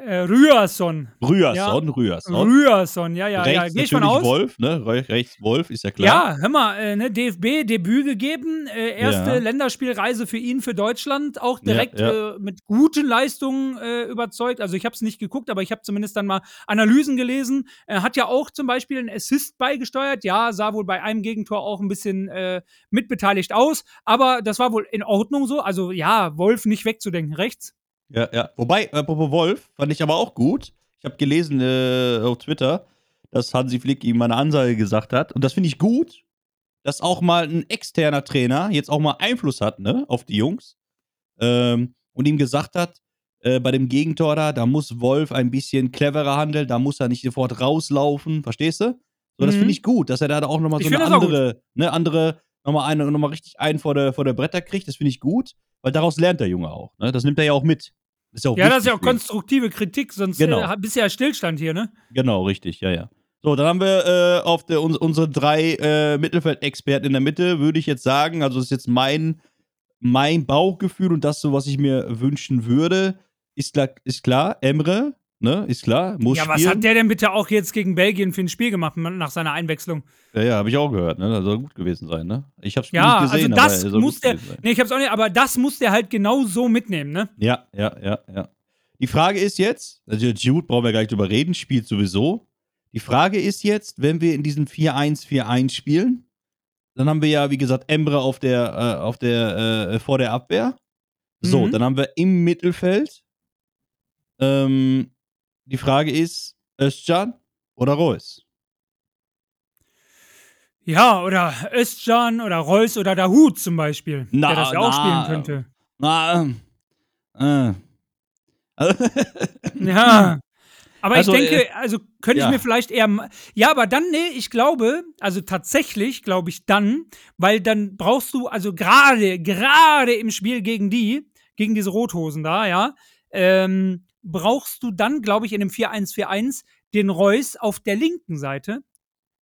äh, Ryerson. Ryerson, Ryerson. Ryerson, ja, ja, ja. Rechts Geh ich von aus. Wolf, ne? Re rechts Wolf, ist ja klar. Ja, hör mal, äh, ne, DFB Debüt gegeben, äh, erste Ja. Länderspielreise für ihn für Deutschland, auch Ja, direkt ja. Äh, mit guten Leistungen äh, überzeugt. Also ich habe es nicht geguckt, aber ich habe zumindest dann mal Analysen gelesen. Hat ja auch zum Beispiel einen Assist beigesteuert. Ja, sah wohl bei einem Gegentor auch ein bisschen äh, mitbeteiligt aus, aber das war wohl in Ordnung so. Also ja, Wolf nicht wegzudenken, rechts. Ja, ja. Wobei, apropos Wolf, fand ich aber auch gut. Ich habe gelesen äh, auf Twitter, dass Hansi Flick ihm mal eine Ansage gesagt hat. Und das finde ich gut, dass auch mal ein externer Trainer jetzt auch mal Einfluss hat, ne, auf die Jungs. Ähm, und ihm gesagt hat, äh, bei dem Gegentor da, da muss Wolf ein bisschen cleverer handeln, da muss er nicht sofort rauslaufen, verstehst du? So, das Mhm. finde ich gut, dass er da auch nochmal so eine andere, ne, andere, nochmal eine, nochmal richtig einen vor der, vor der Bretter kriegt, das finde ich gut, weil daraus lernt der Junge auch, ne? Das nimmt er ja auch mit. Ist ja auch Ja, das ist ja auch konstruktive Kritik, sonst Genau. äh, bist ja Stillstand hier, ne? Genau, richtig, ja, ja. So, dann haben wir äh, auf der, uns, unsere drei äh, Mittelfeldexperten in der Mitte, würde ich jetzt sagen, also das ist jetzt mein, mein Bauchgefühl und das so, was ich mir wünschen würde, ist, klar- ist klar, Emre, ne, ist klar, muss Ja, was spielen. hat der denn bitte auch jetzt gegen Belgien für ein Spiel gemacht nach seiner Einwechslung? Ja, ja, habe ich auch gehört, ne, das soll gut gewesen sein, ne. Ich hab's Ja, nicht gesehen, also das muss der, nee, ich hab's auch nicht, aber das muss der halt genau so mitnehmen, ne? Ja, ja, ja, ja. Die Frage ist jetzt, also Jude brauchen wir gar nicht drüber reden, spielt sowieso. Die Frage ist jetzt, wenn wir in diesem 4-1-4-1 spielen, dann haben wir ja, wie gesagt, Emre auf der, äh, auf der, äh, vor der Abwehr. So, Mhm. dann haben wir im Mittelfeld. Ähm, die Frage ist, Özcan oder Reus? Ja, oder Özcan oder Reus oder Dahut zum Beispiel, Na, der das ja auch na. spielen könnte. Na, ähm, äh. Ja. Aber Also, ich denke, also könnte ja. ich mir vielleicht eher. Ja, aber dann, nee, ich glaube, also tatsächlich glaube ich dann, weil dann brauchst du, also gerade, gerade im Spiel gegen die, gegen diese Rothosen da, ja, ähm, brauchst du dann, glaube ich, in dem 4-1-4-1 den Reus auf der linken Seite.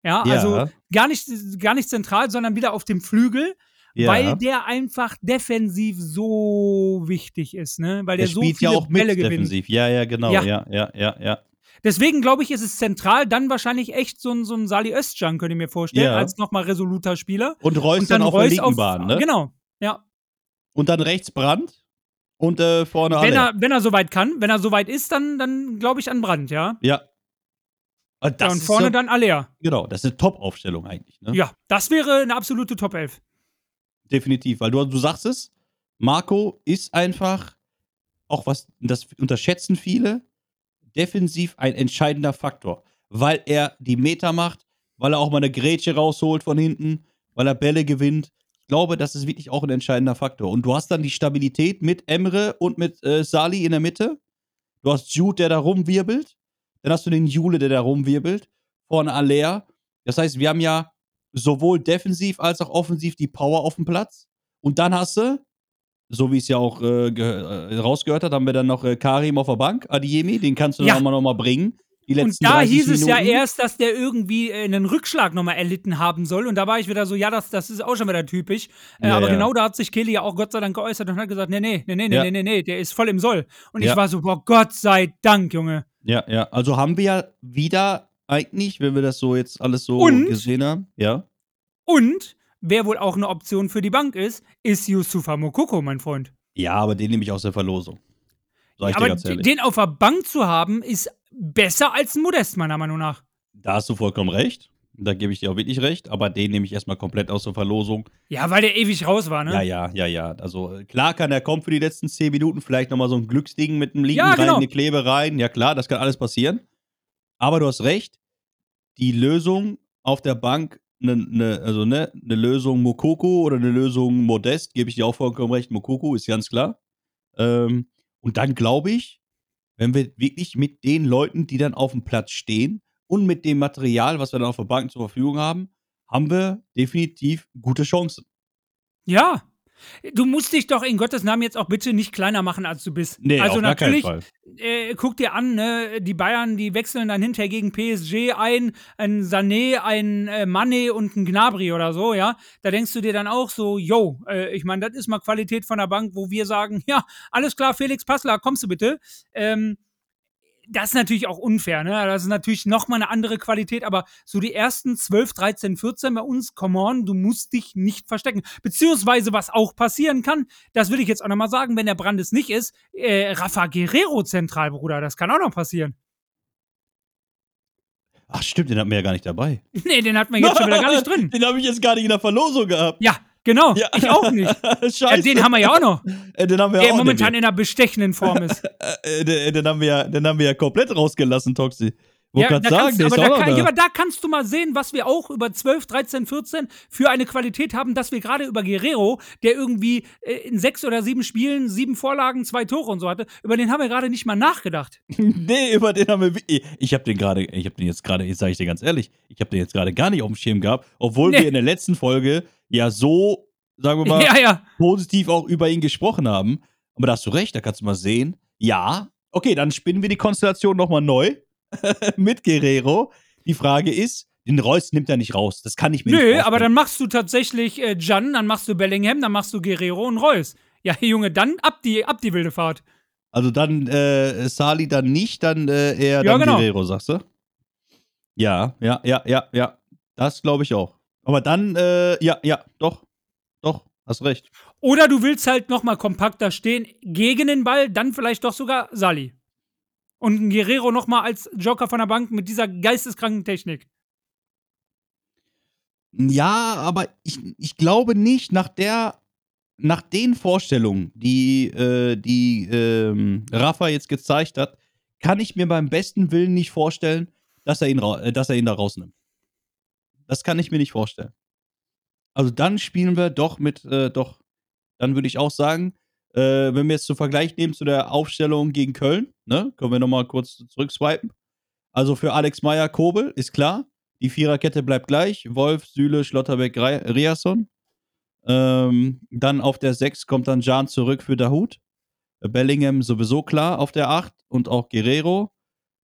Ja, Ja. also gar nicht, gar nicht zentral, sondern wieder auf dem Flügel, ja. weil der einfach defensiv so wichtig ist, ne? Weil der, der so viele ja auch mit Bälle gewinnt. defensiv. Ja, ja, genau. Ja. Ja, ja, ja, ja. Deswegen glaube ich, ist es zentral dann wahrscheinlich echt so ein, so ein Sali Özcan, könnte ich mir vorstellen, Ja. als nochmal resoluter Spieler. Und Reus dann, auf der linken Bahn, ne? Genau, ja. Und dann rechts Brand und äh, vorne Wenn alle. er, wenn er soweit kann, wenn er soweit ist, dann, dann glaube ich an Brand, ja. Ja. Und das ja und vorne so, dann Alea. Genau, das ist eine Top-Aufstellung eigentlich. Ne? Ja, das wäre eine absolute Top 11. Definitiv, weil du, du sagst es, Marco ist einfach, auch was, das unterschätzen viele, defensiv ein entscheidender Faktor. Weil er die Meter macht, weil er auch mal eine Grätsche rausholt von hinten, weil er Bälle gewinnt. Ich glaube, das ist wirklich auch ein entscheidender Faktor. Und du hast dann die Stabilität mit Emre und mit äh, Sali in der Mitte. Du hast Jude, der da rumwirbelt. Dann hast du den Jule, der da rumwirbelt. Vorne Alea. Das heißt, wir haben ja sowohl defensiv als auch offensiv die Power auf dem Platz. Und dann hast du, so wie es ja auch äh, äh, rausgehört hat, haben wir dann noch äh, Karim auf der Bank, Adiemi, den kannst du Ja. dann auch mal noch mal bringen. Und da 30 hieß es ja Minuten. erst, dass der irgendwie äh, einen Rückschlag nochmal erlitten haben soll. Und da war ich wieder so, ja, das, das ist auch schon wieder typisch. Äh, Ja, aber ja. genau da hat sich Kelly ja auch Gott sei Dank geäußert und hat gesagt, nee, nee, nee, nee, nee, Ja. nee, nee, nee, der ist voll im Soll. Und Ja. ich war so, boah, Gott sei Dank, Junge. Ja, ja. Also haben wir ja wieder eigentlich, wenn wir das so jetzt alles so Und? gesehen haben. Ja. Und wer wohl auch eine Option für die Bank ist, ist Yusufa Mokoko, mein Freund. Ja, aber den nehme ich aus der Verlosung. Dir aber den auf der Bank zu haben, ist besser als ein Modest, meiner Meinung nach. Da hast du vollkommen recht. Da gebe ich dir auch wirklich recht. Aber den nehme ich erstmal komplett aus der Verlosung. Ja, weil der ewig raus war, ne? Ja, ja, ja, ja. Also klar kann er kommen für die letzten 10 Minuten, vielleicht nochmal so ein Glücksding mit einem linken Ja, rein, genau. eine Klebe rein. Ja klar, das kann alles passieren. Aber du hast recht, die Lösung auf der Bank, ne, ne, also ne, eine Lösung Mokoko oder eine Lösung Modest, gebe ich dir auch vollkommen recht. Mokoko ist ganz klar. Ähm, und dann glaube ich, wenn wir wirklich mit den Leuten, die dann auf dem Platz stehen und mit dem Material, was wir dann auf der Bank zur Verfügung haben, haben wir definitiv gute Chancen. Ja. Du musst dich doch in Gottes Namen jetzt auch bitte nicht kleiner machen, als du bist. Nee, also auf gar keinen natürlich, Fall. äh, guck dir an, ne, die Bayern, die wechseln dann hinterher gegen PSG ein, ein Sané, ein äh, Mané und ein Gnabry oder so, ja. Da denkst du dir dann auch so, yo, äh, ich meine, das ist mal Qualität von der Bank, wo wir sagen, ja, alles klar, Felix Passler, kommst du bitte. Ähm, das ist natürlich auch unfair, ne? Das ist natürlich nochmal eine andere Qualität, aber so die ersten 12, 13, 14 bei uns, come on, du musst dich nicht verstecken. Beziehungsweise, was auch passieren kann, das will ich jetzt auch nochmal sagen, wenn der Brand es nicht ist, äh, Rafa Guerrero zentral, Bruder, das kann auch noch passieren. Ach, stimmt, den hatten wir ja gar nicht dabei. Nee, den hatten wir jetzt schon wieder gar nicht drin. Den habe ich jetzt gar nicht in der Verlosung gehabt. Ja, genau, Ja. ich auch nicht. Scheiße. Den haben wir ja auch noch, Äh, den haben wir der auch momentan in einer bestechenden Form ist. Äh, den, den, haben wir ja, den haben wir ja komplett rausgelassen, Toxi. Wollte Ja, grad da sagen, kannst, aber, ist da kann, ja, aber da kannst du mal sehen, was wir auch über 12, 13, 14 für eine Qualität haben, dass wir gerade über Guerrero, der irgendwie äh, in sechs oder sieben Spielen sieben Vorlagen, zwei Tore und so hatte, über den haben wir gerade nicht mal nachgedacht. nee, über den haben wir. Ich habe den gerade, ich habe den jetzt gerade, jetzt sage ich dir ganz ehrlich, ich habe den jetzt gerade gar nicht auf dem Schirm gehabt, obwohl Nee. wir in der letzten Folge ja so, sagen wir mal, Ja, ja. positiv auch über ihn gesprochen haben. Aber da hast du recht, da kannst du mal sehen. Ja, okay, dann spinnen wir die Konstellation nochmal neu mit Guerrero. Die Frage ist, den Reus nimmt er nicht raus. Das kann ich mir nicht Nö, vorstellen. aber dann machst du tatsächlich äh, Jan, dann machst du Bellingham, dann machst du Guerrero und Reus. Ja, Junge, dann ab die, ab die wilde Fahrt. Also dann äh, Sali dann nicht, dann äh, eher Ja, dann genau. Guerrero, sagst du? Ja, ja, ja, ja, ja. Das glaube ich auch. Aber dann, äh, ja, ja, doch, doch, hast recht. Oder du willst halt nochmal kompakter stehen gegen den Ball, dann vielleicht doch sogar Sali. Und ein Guerrero nochmal als Joker von der Bank mit dieser geisteskranken Technik. Ja, aber ich, ich glaube nicht, nach der, nach den Vorstellungen, die, äh, die ähm, Rafa jetzt gezeigt hat, kann ich mir beim besten Willen nicht vorstellen, dass er ihn, äh, dass er ihn da rausnimmt. Das kann ich mir nicht vorstellen. Also dann spielen wir doch mit, äh, doch, dann würde ich auch sagen, äh, wenn wir jetzt zum Vergleich nehmen zu der Aufstellung gegen Köln, ne, können wir nochmal kurz zurückswipen. Also für Alex Meyer, Kobel, ist klar. Die Viererkette bleibt gleich. Wolf, Süle, Schlotterbeck, Riasson. Ähm, dann auf der 6 kommt dann Jan zurück für Dahut. Bellingham sowieso klar auf der 8 und auch Guerrero.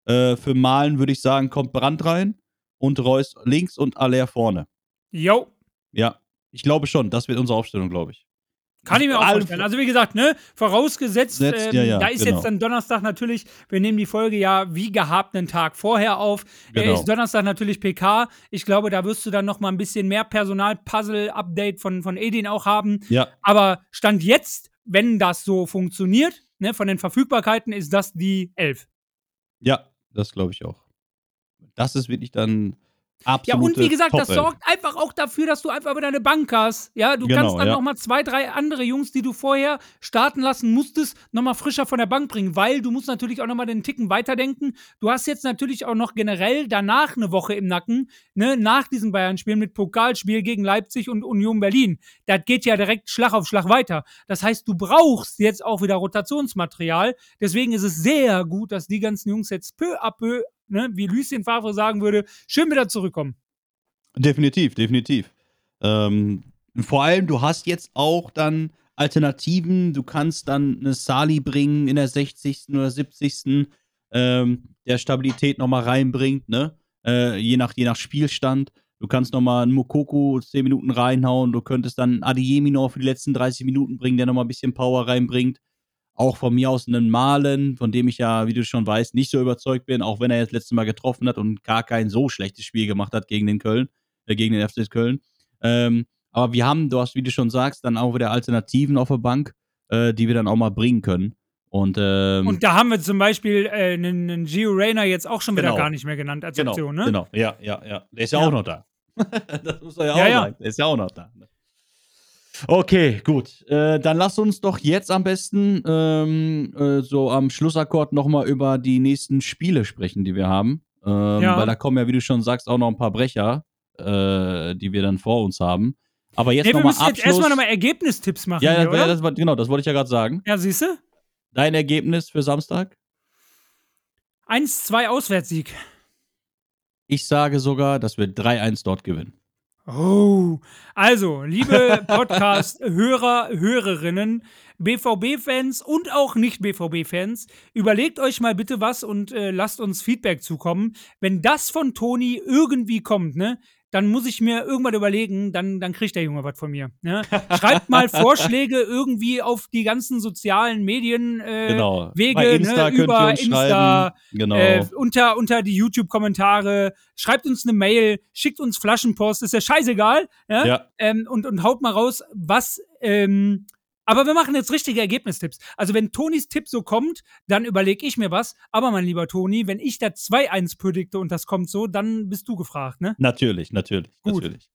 Äh, für Malen würde ich sagen, kommt Brand rein und Reus links und Aller vorne. Jo, Ja, ich glaube schon. Das wird unsere Aufstellung, glaube ich. kann ich mir auch vorstellen. Also wie gesagt, ne, vorausgesetzt, Setzt, ähm, ja, ja, da ist genau. jetzt dann Donnerstag natürlich, wir nehmen die Folge ja wie gehabt einen Tag vorher auf. Äh, Genau. ist Donnerstag natürlich PK. Ich glaube, da wirst du dann noch mal ein bisschen mehr Personal-Puzzle-Update von, von Edin auch haben. Ja, Aber Stand jetzt, wenn das so funktioniert, ne, von den Verfügbarkeiten, ist das die 11. ja, das glaube ich auch. Das ist wirklich dann Ja, absolut. und wie gesagt, das sorgt einfach auch dafür, dass du einfach wieder eine Bank hast. Ja, du Genau, kannst dann ja. noch mal zwei, drei andere Jungs, die du vorher starten lassen musstest, noch mal frischer von der Bank bringen, weil du musst natürlich auch noch mal den Ticken weiterdenken. Du hast jetzt natürlich auch noch generell danach eine Woche im Nacken, ne, nach diesem Bayern-Spiel mit Pokalspiel gegen Leipzig und Union Berlin. Das geht ja direkt Schlag auf Schlag weiter. Das heißt, du brauchst jetzt auch wieder Rotationsmaterial. Deswegen ist es sehr gut, dass die ganzen Jungs jetzt peu à peu, ne, wie Lucien Favre sagen würde, schön wieder zurückkommen. Definitiv, definitiv. Ähm, vor allem, du hast jetzt auch dann Alternativen. Du kannst dann eine Sali bringen in der 60. oder 70. Ähm, der Stabilität nochmal reinbringt, ne? Äh, je, nach, je nach Spielstand. Du kannst nochmal einen Mokoko 10 Minuten reinhauen. Du könntest dann Adiemi noch für die letzten 30 Minuten bringen, der nochmal ein bisschen Power reinbringt. Auch von mir aus einen Malen, von dem ich ja, wie du schon weißt, nicht so überzeugt bin, auch wenn er jetzt letztes Mal getroffen hat und gar kein so schlechtes Spiel gemacht hat gegen den Köln, äh, gegen den FC Köln. Ähm, aber wir haben, du hast, wie du schon sagst, dann auch wieder Alternativen auf der Bank, äh, die wir dann auch mal bringen können. Und, ähm, Und da haben wir zum Beispiel äh, einen, einen Gio Reyna jetzt auch schon wieder Genau. gar nicht mehr genannt als genau, Option, ne? genau, ja, ja, ja. Der ist ja, Ja. auch noch da. das muss man ja auch Ja, ja. sagen. Der ist ja auch noch da. Okay, gut. Äh, dann lass uns doch jetzt am besten ähm, äh, so am Schlussakkord nochmal über die nächsten Spiele sprechen, die wir haben. Ähm, Ja. Weil da kommen ja, wie du schon sagst, auch noch ein paar Brecher, äh, die wir dann vor uns haben. Aber jetzt nochmal müssen jetzt Abschluss. erstmal nochmal Ergebnistipps machen. ja, hier, das, oder? das war, genau, das wollte ich ja gerade sagen. ja siehst du? Dein Ergebnis für Samstag? 1-2 Auswärtssieg. Ich sage sogar, dass wir 3-1 dort gewinnen. Oh, also, liebe Podcast-Hörer, Hörerinnen, BVB-Fans und auch Nicht-BVB-Fans, überlegt euch mal bitte was und äh, lasst uns Feedback zukommen. Wenn das von Toni irgendwie kommt, ne, dann muss ich mir irgendwann überlegen, dann, dann kriegt der Junge was von mir. Ne? Schreibt mal Vorschläge irgendwie auf die ganzen sozialen Medien äh, Genau. Wege Insta ne, über Insta. Genau. äh, unter, unter die YouTube-Kommentare, schreibt uns eine Mail, schickt uns Flaschenpost, ist ja scheißegal. Ja? ja. Ähm, und, und haut mal raus, was. Ähm, aber wir machen jetzt richtige Ergebnistipps. Also, wenn Tonis Tipp so kommt, dann überlege ich mir was. Aber, mein lieber Toni, wenn ich da 2-1 predikte und das kommt so, dann bist du gefragt, ne? Natürlich, natürlich, Gut. natürlich.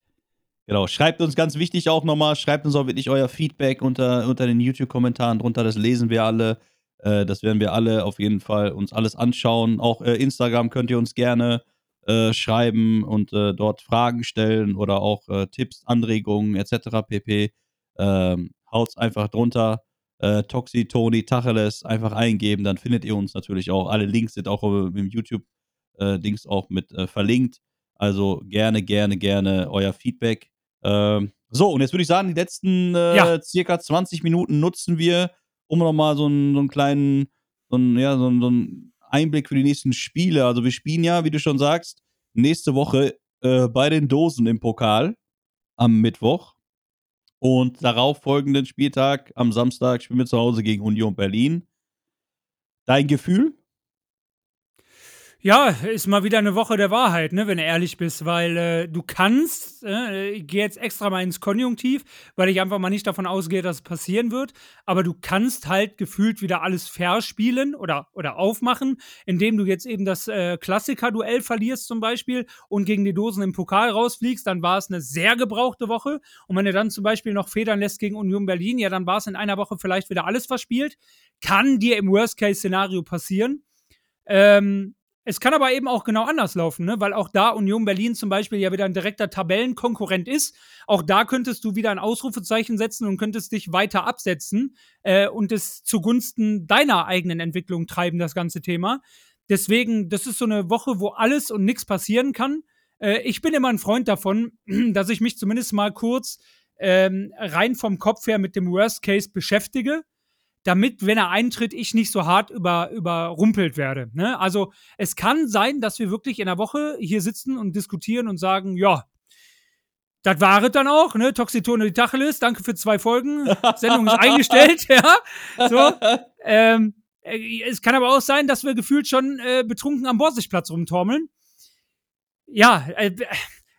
Genau. Schreibt uns ganz wichtig auch nochmal, schreibt uns auch wirklich euer Feedback unter, unter den YouTube-Kommentaren drunter. Das lesen wir alle. Äh, das werden wir alle auf jeden Fall uns alles anschauen. Auch äh, Instagram könnt ihr uns gerne äh, schreiben und äh, dort Fragen stellen oder auch äh, Tipps, Anregungen etc. pp. Ähm, haut's einfach drunter. Äh, Toxi, Toni, Tacheles einfach eingeben, dann findet ihr uns natürlich auch. Alle Links sind auch im im YouTube-Dings auch mit äh, verlinkt. Also gerne, gerne, gerne euer Feedback. Ähm, so, und jetzt würde ich sagen, die letzten äh, Ja. circa 20 Minuten nutzen wir, um nochmal so einen, so einen kleinen, so einen, ja, so einen, so einen Einblick für die nächsten Spiele. Also wir spielen ja, wie du schon sagst, nächste Woche äh, bei den Dosen im Pokal am Mittwoch. Und darauf folgenden Spieltag am Samstag spielen wir zu Hause gegen Union Berlin. Dein Gefühl? Ja, ist mal wieder eine Woche der Wahrheit, ne, wenn du ehrlich bist, weil äh, du kannst, äh, ich gehe jetzt extra mal ins Konjunktiv, weil ich einfach mal nicht davon ausgehe, dass es passieren wird, aber du kannst halt gefühlt wieder alles verspielen oder, oder aufmachen, indem du jetzt eben das äh, Klassiker-Duell verlierst zum Beispiel und gegen die Dosen im Pokal rausfliegst, dann war es eine sehr gebrauchte Woche und wenn du dann zum Beispiel noch federn lässt gegen Union Berlin, ja, dann war es in einer Woche vielleicht wieder alles verspielt, kann dir im Worst-Case-Szenario passieren. Ähm, es kann aber eben auch genau anders laufen, ne? weil auch da Union Berlin zum Beispiel ja wieder ein direkter Tabellenkonkurrent ist. Auch da könntest du wieder ein Ausrufezeichen setzen und könntest dich weiter absetzen äh, und es zugunsten deiner eigenen Entwicklung treiben, das ganze Thema. Deswegen, das ist so eine Woche, wo alles und nichts passieren kann. Äh, ich bin immer ein Freund davon, dass ich mich zumindest mal kurz ähm, rein vom Kopf her mit dem Worst Case beschäftige damit, wenn er eintritt, ich nicht so hart über, überrumpelt werde. Ne? Also es kann sein, dass wir wirklich in der Woche hier sitzen und diskutieren und sagen, ja, das war es dann auch, ne? Toxitone die Tacheles, danke für zwei Folgen. Sendung ist eingestellt, ja. So. Ähm, äh, es kann aber auch sein, dass wir gefühlt schon äh, betrunken am Borsigplatz rumtormeln. Ja, äh,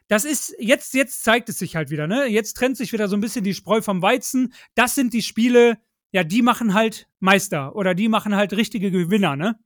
das ist, jetzt, jetzt zeigt es sich halt wieder, ne? Jetzt trennt sich wieder so ein bisschen die Spreu vom Weizen. Das sind die Spiele, ja, die machen halt Meister oder die machen halt richtige Gewinner, ne?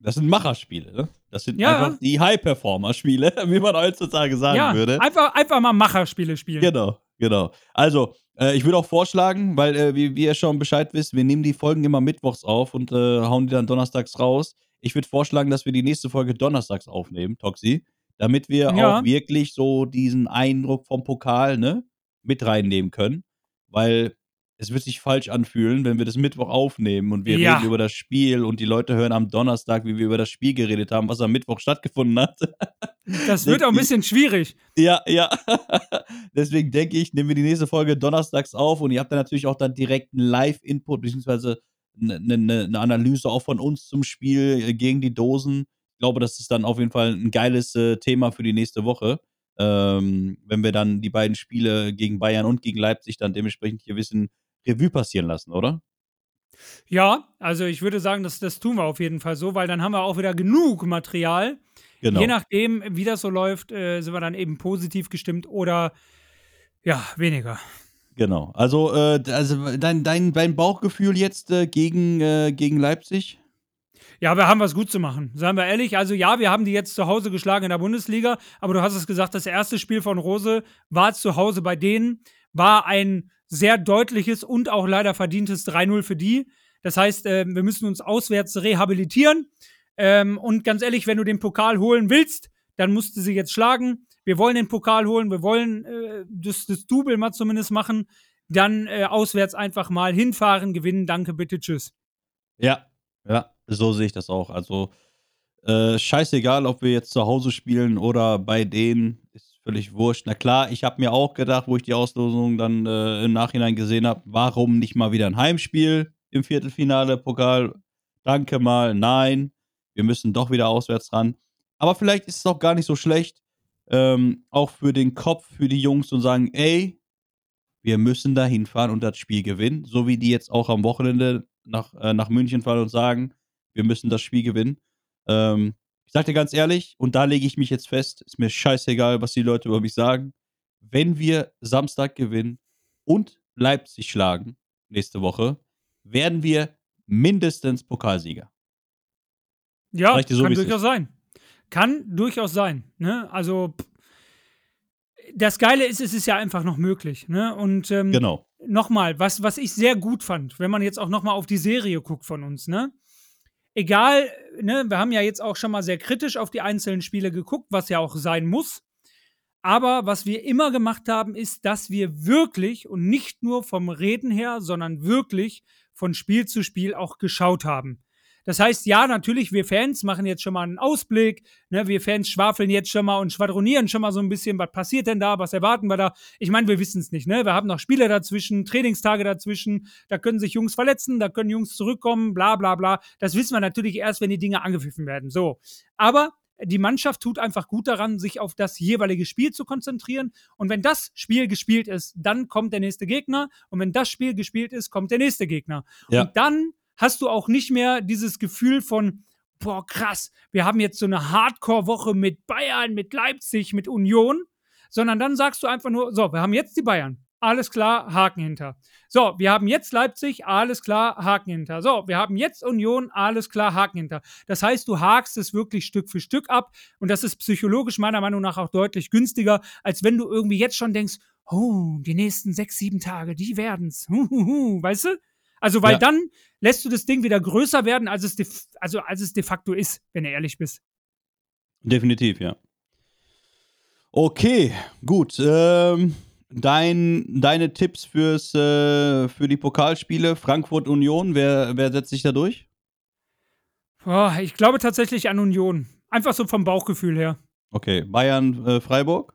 Das sind Macherspiele, ne? Das sind Ja. einfach die High-Performer-Spiele, wie man heutzutage sagen ja, würde. Einfach, einfach mal Macherspiele spielen. Genau, genau. Also, äh, ich würde auch vorschlagen, weil, äh, wie, wie ihr schon Bescheid wisst, wir nehmen die Folgen immer mittwochs auf und äh, hauen die dann donnerstags raus. Ich würde vorschlagen, dass wir die nächste Folge donnerstags aufnehmen, Toxi, damit wir Ja. auch wirklich so diesen Eindruck vom Pokal, ne, mit reinnehmen können. Weil es wird sich falsch anfühlen, wenn wir das Mittwoch aufnehmen und wir Ja. reden über das Spiel und die Leute hören am Donnerstag, wie wir über das Spiel geredet haben, was am Mittwoch stattgefunden hat. Das wird auch ein bisschen schwierig. Ja, ja. Deswegen denke ich, nehmen wir die nächste Folge donnerstags auf und ihr habt dann natürlich auch dann direkt einen Live-Input, beziehungsweise eine ne, ne Analyse auch von uns zum Spiel äh, gegen die Dosen. Ich glaube, das ist dann auf jeden Fall ein geiles äh, Thema für die nächste Woche. Ähm, wenn wir dann die beiden Spiele gegen Bayern und gegen Leipzig dann dementsprechend hier bisschen Revue passieren lassen, oder? Ja, also ich würde sagen, das, das tun wir auf jeden Fall so, weil dann haben wir auch wieder genug Material. Genau. Je nachdem, wie das so läuft, äh, sind wir dann eben positiv gestimmt oder ja, weniger. Genau. Also, äh, also dein, dein, dein Bauchgefühl jetzt äh, gegen, äh, gegen Leipzig? Ja, wir haben was gut zu machen. Seien wir ehrlich. Also, ja, wir haben die jetzt zu Hause geschlagen in der Bundesliga, aber du hast es gesagt, das erste Spiel von Rose war zu Hause bei denen, war ein sehr deutliches und auch leider verdientes 3-0 für die. Das heißt, äh, wir müssen uns auswärts rehabilitieren. Ähm, und ganz ehrlich, wenn du den Pokal holen willst, dann musst du sie jetzt schlagen. Wir wollen den Pokal holen, wir wollen äh, das, das Double mal zumindest machen. Dann äh, auswärts einfach mal hinfahren, gewinnen. Danke, bitte, tschüss. Ja, ja, so sehe ich das auch. Also, äh, scheißegal, ob wir jetzt zu Hause spielen oder bei denen, ist völlig wurscht. Na klar, ich habe mir auch gedacht, wo ich die Auslosung dann äh, im Nachhinein gesehen habe, warum nicht mal wieder ein Heimspiel im Viertelfinale Pokal? Danke mal, nein, wir müssen doch wieder auswärts ran. Aber vielleicht ist es auch gar nicht so schlecht, ähm, auch für den Kopf, für die Jungs und sagen, ey, wir müssen da hinfahren und das Spiel gewinnen, so wie die jetzt auch am Wochenende nach, äh, nach München fahren und sagen, wir müssen das Spiel gewinnen. Ähm, ich sag dir ganz ehrlich, und da lege ich mich jetzt fest, ist mir scheißegal, was die Leute über mich sagen. Wenn wir Samstag gewinnen und Leipzig schlagen nächste Woche, werden wir mindestens Pokalsieger. Ja, so, kann durchaus ist. sein. Kann durchaus sein. Ne? Also, das Geile ist, es ist ja einfach noch möglich. Ne? Und ähm, Genau. nochmal, was, was ich sehr gut fand, wenn man jetzt auch nochmal auf die Serie guckt von uns, ne? Egal, ne, wir haben ja jetzt auch schon mal sehr kritisch auf die einzelnen Spiele geguckt, was ja auch sein muss. Aber was wir immer gemacht haben, ist, dass wir wirklich und nicht nur vom Reden her, sondern wirklich von Spiel zu Spiel auch geschaut haben. Das heißt, ja, natürlich, wir Fans machen jetzt schon mal einen Ausblick. Ne, wir Fans schwafeln jetzt schon mal und schwadronieren schon mal so ein bisschen, was passiert denn da, was erwarten wir da. Ich meine, wir wissen es nicht. Ne? Wir haben noch Spiele dazwischen, Trainingstage dazwischen. Da können sich Jungs verletzen, da können Jungs zurückkommen, bla bla bla. Das wissen wir natürlich erst, wenn die Dinge angepfiffen werden. So. Aber die Mannschaft tut einfach gut daran, sich auf das jeweilige Spiel zu konzentrieren. Und wenn das Spiel gespielt ist, dann kommt der nächste Gegner. Und wenn das Spiel gespielt ist, kommt der nächste Gegner. Ja. Und dann hast du auch nicht mehr dieses Gefühl von, boah, krass, wir haben jetzt so eine Hardcore-Woche mit Bayern, mit Leipzig, mit Union, sondern dann sagst du einfach nur, so, wir haben jetzt die Bayern. Alles klar, Haken hinter. So, wir haben jetzt Leipzig, alles klar, Haken hinter. So, wir haben jetzt Union, alles klar, Haken hinter. Das heißt, du hakst es wirklich Stück für Stück ab und das ist psychologisch meiner Meinung nach auch deutlich günstiger, als wenn du irgendwie jetzt schon denkst, oh, die nächsten sechs, sieben Tage, die werden's. Huhuhu, weißt du? Also, weil Ja. dann lässt du das Ding wieder größer werden, als es, de, also, als es de facto ist, wenn du ehrlich bist. Definitiv, ja. Okay, gut. Ähm, dein, deine Tipps fürs, äh, für die Pokalspiele Frankfurt Union, wer, wer setzt sich da durch? Boah, ich glaube tatsächlich an Union. Einfach so vom Bauchgefühl her. Okay, Bayern äh, Freiburg?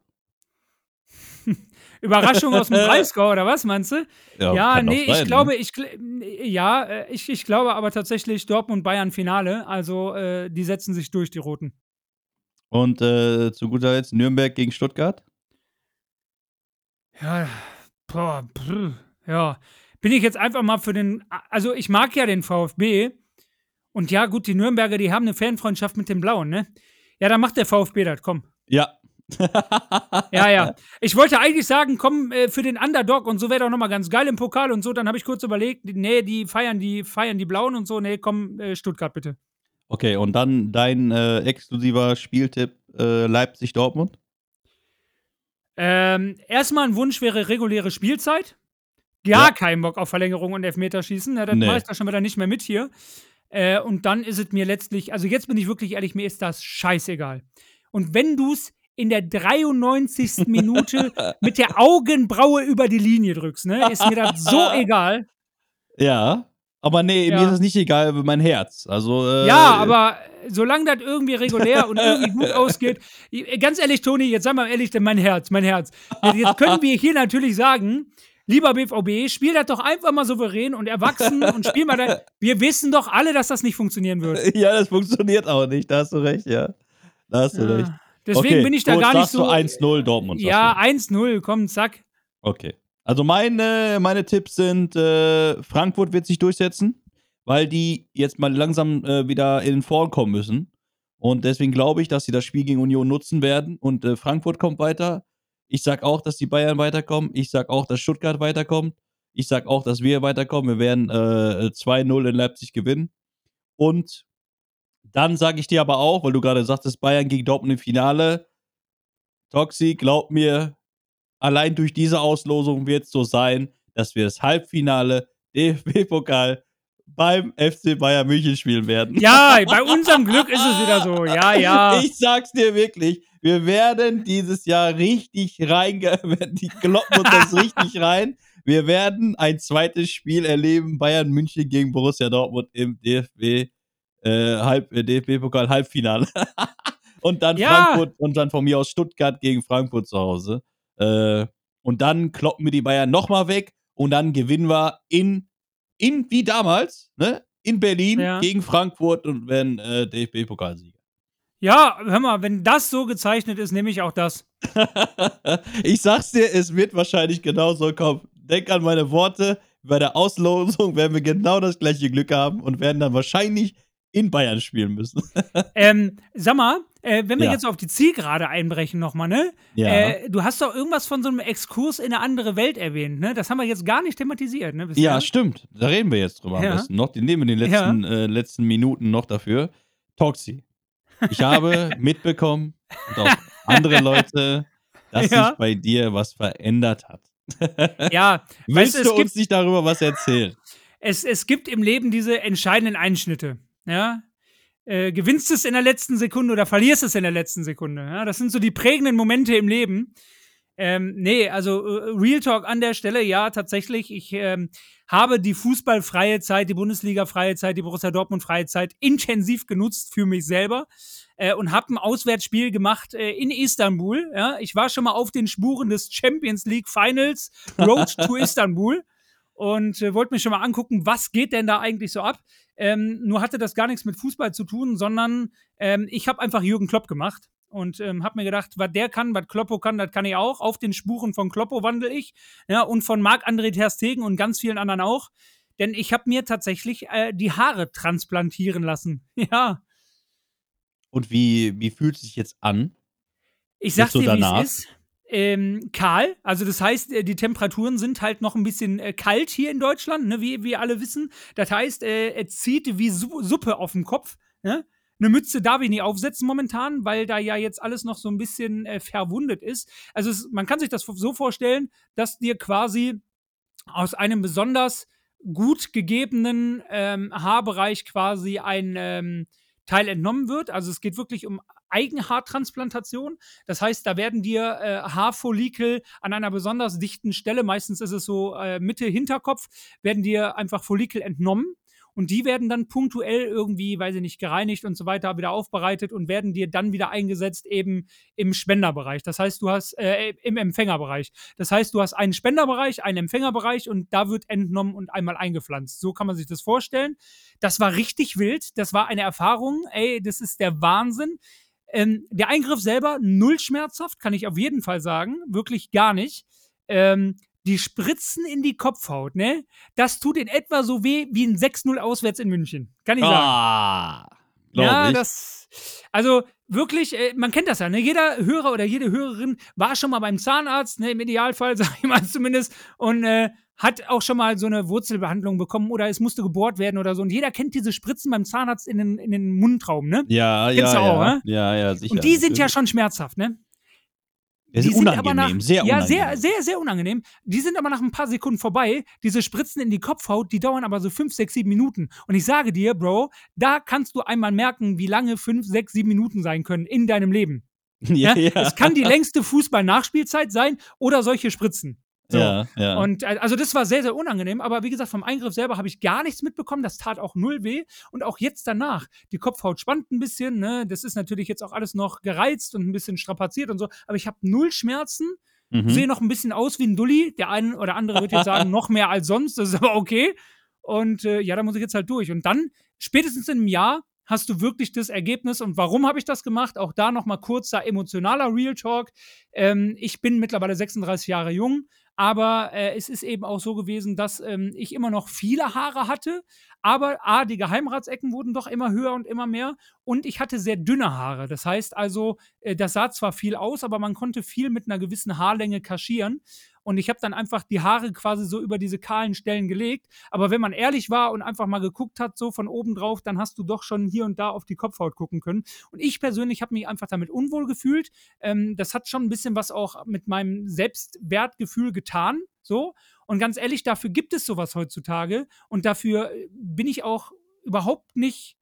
Überraschung aus dem Breisgau, oder was meinst du? Ja, doch nee, sein, ich ne? glaube, ich, ja, äh, ich, ich glaube aber tatsächlich Dortmund-Bayern-Finale. Also, äh, die setzen sich durch, die Roten. Und äh, zu guter Letzt Nürnberg gegen Stuttgart? Ja, boah, brr, ja. Bin ich jetzt einfach mal für den, also ich mag ja den VfB. Und ja, gut, die Nürnberger, die haben eine Fanfreundschaft mit den Blauen, ne? Ja, dann macht der VfB das, komm. Ja. Ja, ja. Ich wollte eigentlich sagen, komm äh, für den Underdog und so wäre doch nochmal ganz geil im Pokal und so. Dann habe ich kurz überlegt, nee, die feiern die, feiern die Blauen und so. Nee, komm, äh, Stuttgart bitte. Okay, und dann dein äh, exklusiver Spieltipp äh, Leipzig-Dortmund? Ähm, erstmal ein Wunsch wäre reguläre Spielzeit. Gar Ja. kein Bock auf Verlängerung und Elfmeterschießen. Ja, das Nee. ich da schon wieder nicht mehr mit hier. Äh, und dann ist es mir letztlich, also jetzt bin ich wirklich ehrlich, mir ist das scheißegal. Und wenn du es in der 93. Minute mit der Augenbraue über die Linie drückst, ne, ist mir das so egal. Ja. Aber nee, Ja. mir ist es nicht egal, mein Herz. Also, äh, Ja, aber solange das irgendwie regulär und irgendwie gut ausgeht, ganz ehrlich, Toni, jetzt sag mal ehrlich, denn mein Herz, mein Herz. Jetzt können wir hier natürlich sagen, lieber BVB, spiel das doch einfach mal souverän und erwachsen und spiel mal da. Wir wissen doch alle, dass das nicht funktionieren wird. Ja, das funktioniert auch nicht. Da hast du recht, ja. Da hast du recht. Deswegen okay, bin ich da gut, gar nicht so. Du 1-0 Dortmund. Ja, du. 1-0, komm, zack. Okay. Also meine, meine Tipps sind, äh, Frankfurt wird sich durchsetzen, weil die jetzt mal langsam äh, wieder in den Form kommen müssen. Und deswegen glaube ich, dass sie das Spiel gegen Union nutzen werden. Und äh, Frankfurt kommt weiter. Ich sag auch, dass die Bayern weiterkommen. Ich sag auch, dass Stuttgart weiterkommt. Ich sag auch, dass wir weiterkommen. Wir werden äh, 2-0 in Leipzig gewinnen. Und dann sage ich dir aber auch, weil du gerade sagtest, Bayern gegen Dortmund im Finale. Toxi, glaub mir, allein durch diese Auslosung wird es so sein, dass wir das Halbfinale DFB-Pokal beim FC Bayern München spielen werden. Ja, bei unserem Glück ist es wieder so. Ja, ja. Ich sag's dir wirklich, wir werden dieses Jahr richtig rein, die kloppen uns das richtig rein. Wir werden ein zweites Spiel erleben, Bayern München gegen Borussia Dortmund im DFB äh, Halb, äh, DFB-Pokal Halbfinale. und dann Ja. Frankfurt und dann von mir aus Stuttgart gegen Frankfurt zu Hause. Äh, und dann kloppen wir die Bayern nochmal weg und dann gewinnen wir in, in wie damals, ne? In Berlin Ja. gegen Frankfurt und werden äh, DFB-Pokalsieger. Ja, hör mal, wenn das so gezeichnet ist, nehme ich auch das. ich sag's dir, es wird wahrscheinlich genauso kommen. Denk an meine Worte. Bei der Auslosung werden wir genau das gleiche Glück haben und werden dann wahrscheinlich in Bayern spielen müssen. ähm, sag mal, äh, wenn wir Ja. jetzt auf die Zielgerade einbrechen nochmal, ne? Ja. Äh, du hast doch irgendwas von so einem Exkurs in eine andere Welt erwähnt, ne? Das haben wir jetzt gar nicht thematisiert, ne? bisher? Ja, stimmt. Da reden wir jetzt drüber Ja. am besten noch. Die nehmen wir die letzten, äh, letzten Minuten noch dafür. Toxi. Ich habe mitbekommen und auch andere Leute, dass Ja. sich bei dir was verändert hat. Ja, Willst weißt du, uns nicht darüber was erzählen? es, es gibt im Leben diese entscheidenden Einschnitte. Ja? Äh, gewinnst es in der letzten Sekunde oder verlierst es in der letzten Sekunde. Ja? Das sind so die prägenden Momente im Leben. Ähm, nee, also äh, Real Talk an der Stelle, ja, tatsächlich. Ich ähm, habe die fußballfreie Zeit, die Bundesliga-freie Zeit, die Borussia Dortmund-freie Zeit intensiv genutzt für mich selber äh, und habe ein Auswärtsspiel gemacht äh, in Istanbul. Ja? Ich war schon mal auf den Spuren des Champions League Finals, Road to Istanbul und äh, wollte mir schon mal angucken, was geht denn da eigentlich so ab. Ähm, nur hatte das gar nichts mit Fußball zu tun, sondern ähm, ich habe einfach Jürgen Klopp gemacht und ähm, habe mir gedacht, was der kann, was Kloppo kann, das kann ich auch. Auf den Spuren von Kloppo wandel ich ja, und von Marc-André Ter Stegen und ganz vielen anderen auch. Denn ich habe mir tatsächlich äh, die Haare transplantieren lassen. Ja, Und wie, wie fühlt es sich jetzt an? ich sag Jetzt so dir, wie es ist. Ähm, kahl, also das heißt, äh, die Temperaturen sind halt noch ein bisschen äh, kalt hier in Deutschland, ne, wie wir alle wissen. Das heißt, äh, es zieht wie Su Suppe auf dem Kopf. Ne? Eine Mütze darf ich nicht aufsetzen momentan, weil da ja jetzt alles noch so ein bisschen äh, verwundet ist. Also es, man kann sich das so vorstellen, dass dir quasi aus einem besonders gut gegebenen ähm, Haarbereich quasi ein ähm, Teil entnommen wird. Also es geht wirklich um Eigenhaartransplantation. Das heißt, da werden dir äh, Haarfollikel an einer besonders dichten Stelle, meistens ist es so äh, Mitte Hinterkopf, werden dir einfach Follikel entnommen. Und die werden dann punktuell irgendwie, weiß ich nicht, gereinigt und so weiter, wieder aufbereitet und werden dir dann wieder eingesetzt eben im Spenderbereich. Das heißt, du hast, äh, im Empfängerbereich. Das heißt, du hast einen Spenderbereich, einen Empfängerbereich und da wird entnommen und einmal eingepflanzt. So kann man sich das vorstellen. Das war richtig wild. Das war eine Erfahrung. Ey, das ist der Wahnsinn. Ähm, der Eingriff selber null schmerzhaft, kann ich auf jeden Fall sagen. Wirklich gar nicht. Ähm, die Spritzen in die Kopfhaut, ne? Das tut in etwa so weh wie ein 6-0 auswärts in München. Kann ich sagen. Ah, Ja, ich. das. Also wirklich, äh, man kennt das ja, ne? Jeder Hörer oder jede Hörerin war schon mal beim Zahnarzt, ne? Im Idealfall, sag ich mal zumindest, und äh, hat auch schon mal so eine Wurzelbehandlung bekommen oder es musste gebohrt werden oder so. Und jeder kennt diese Spritzen beim Zahnarzt in den, in den Mundraum, ne? ja, Kennst ja, du auch, ja. ne? ja, ja, sicher. Und die sind ja schon schmerzhaft, ne? Die sind unangenehm, aber nach, sehr ja, unangenehm. sehr, sehr, sehr unangenehm. Die sind aber nach ein paar Sekunden vorbei. Diese Spritzen in die Kopfhaut, die dauern aber so fünf, sechs, sieben Minuten. Und ich sage dir, Bro, da kannst du einmal merken, wie lange fünf, sechs, sieben Minuten sein können in deinem Leben. ja, Ja? ja. Es kann die längste Fußball-Nachspielzeit sein oder solche Spritzen. So. ja, ja. Und äh, also das war sehr, sehr unangenehm, aber wie gesagt, vom Eingriff selber habe ich gar nichts mitbekommen. Das tat auch null weh. Und auch jetzt danach, die Kopfhaut spannt ein bisschen, ne? Das ist natürlich jetzt auch alles noch gereizt und ein bisschen strapaziert und so, aber ich habe null Schmerzen, mhm. sehe noch ein bisschen aus wie ein Dulli. Der eine oder andere wird jetzt sagen, noch mehr als sonst, das ist aber okay. Und äh, ja, da muss ich jetzt halt durch. Und dann, spätestens in einem Jahr, hast du wirklich das Ergebnis. Und warum habe ich das gemacht? Auch da nochmal kurzer emotionaler Real Talk. Ähm, ich bin mittlerweile 36 Jahre jung, aber äh, es ist eben auch so gewesen, dass ähm, ich immer noch viele Haare hatte. Aber A, die Geheimratsecken wurden doch immer höher und immer mehr. Und ich hatte sehr dünne Haare. Das heißt also, äh, das sah zwar viel aus, aber man konnte viel mit einer gewissen Haarlänge kaschieren. Und ich habe dann einfach die Haare quasi so über diese kahlen Stellen gelegt. Aber wenn man ehrlich war und einfach mal geguckt hat, so von oben drauf, dann hast du doch schon hier und da auf die Kopfhaut gucken können. Und ich persönlich habe mich einfach damit unwohl gefühlt. Ähm, das hat schon ein bisschen was auch mit meinem Selbstwertgefühl getan. So. Und ganz ehrlich, dafür gibt es sowas heutzutage. Und dafür äh, bin ich auch überhaupt nicht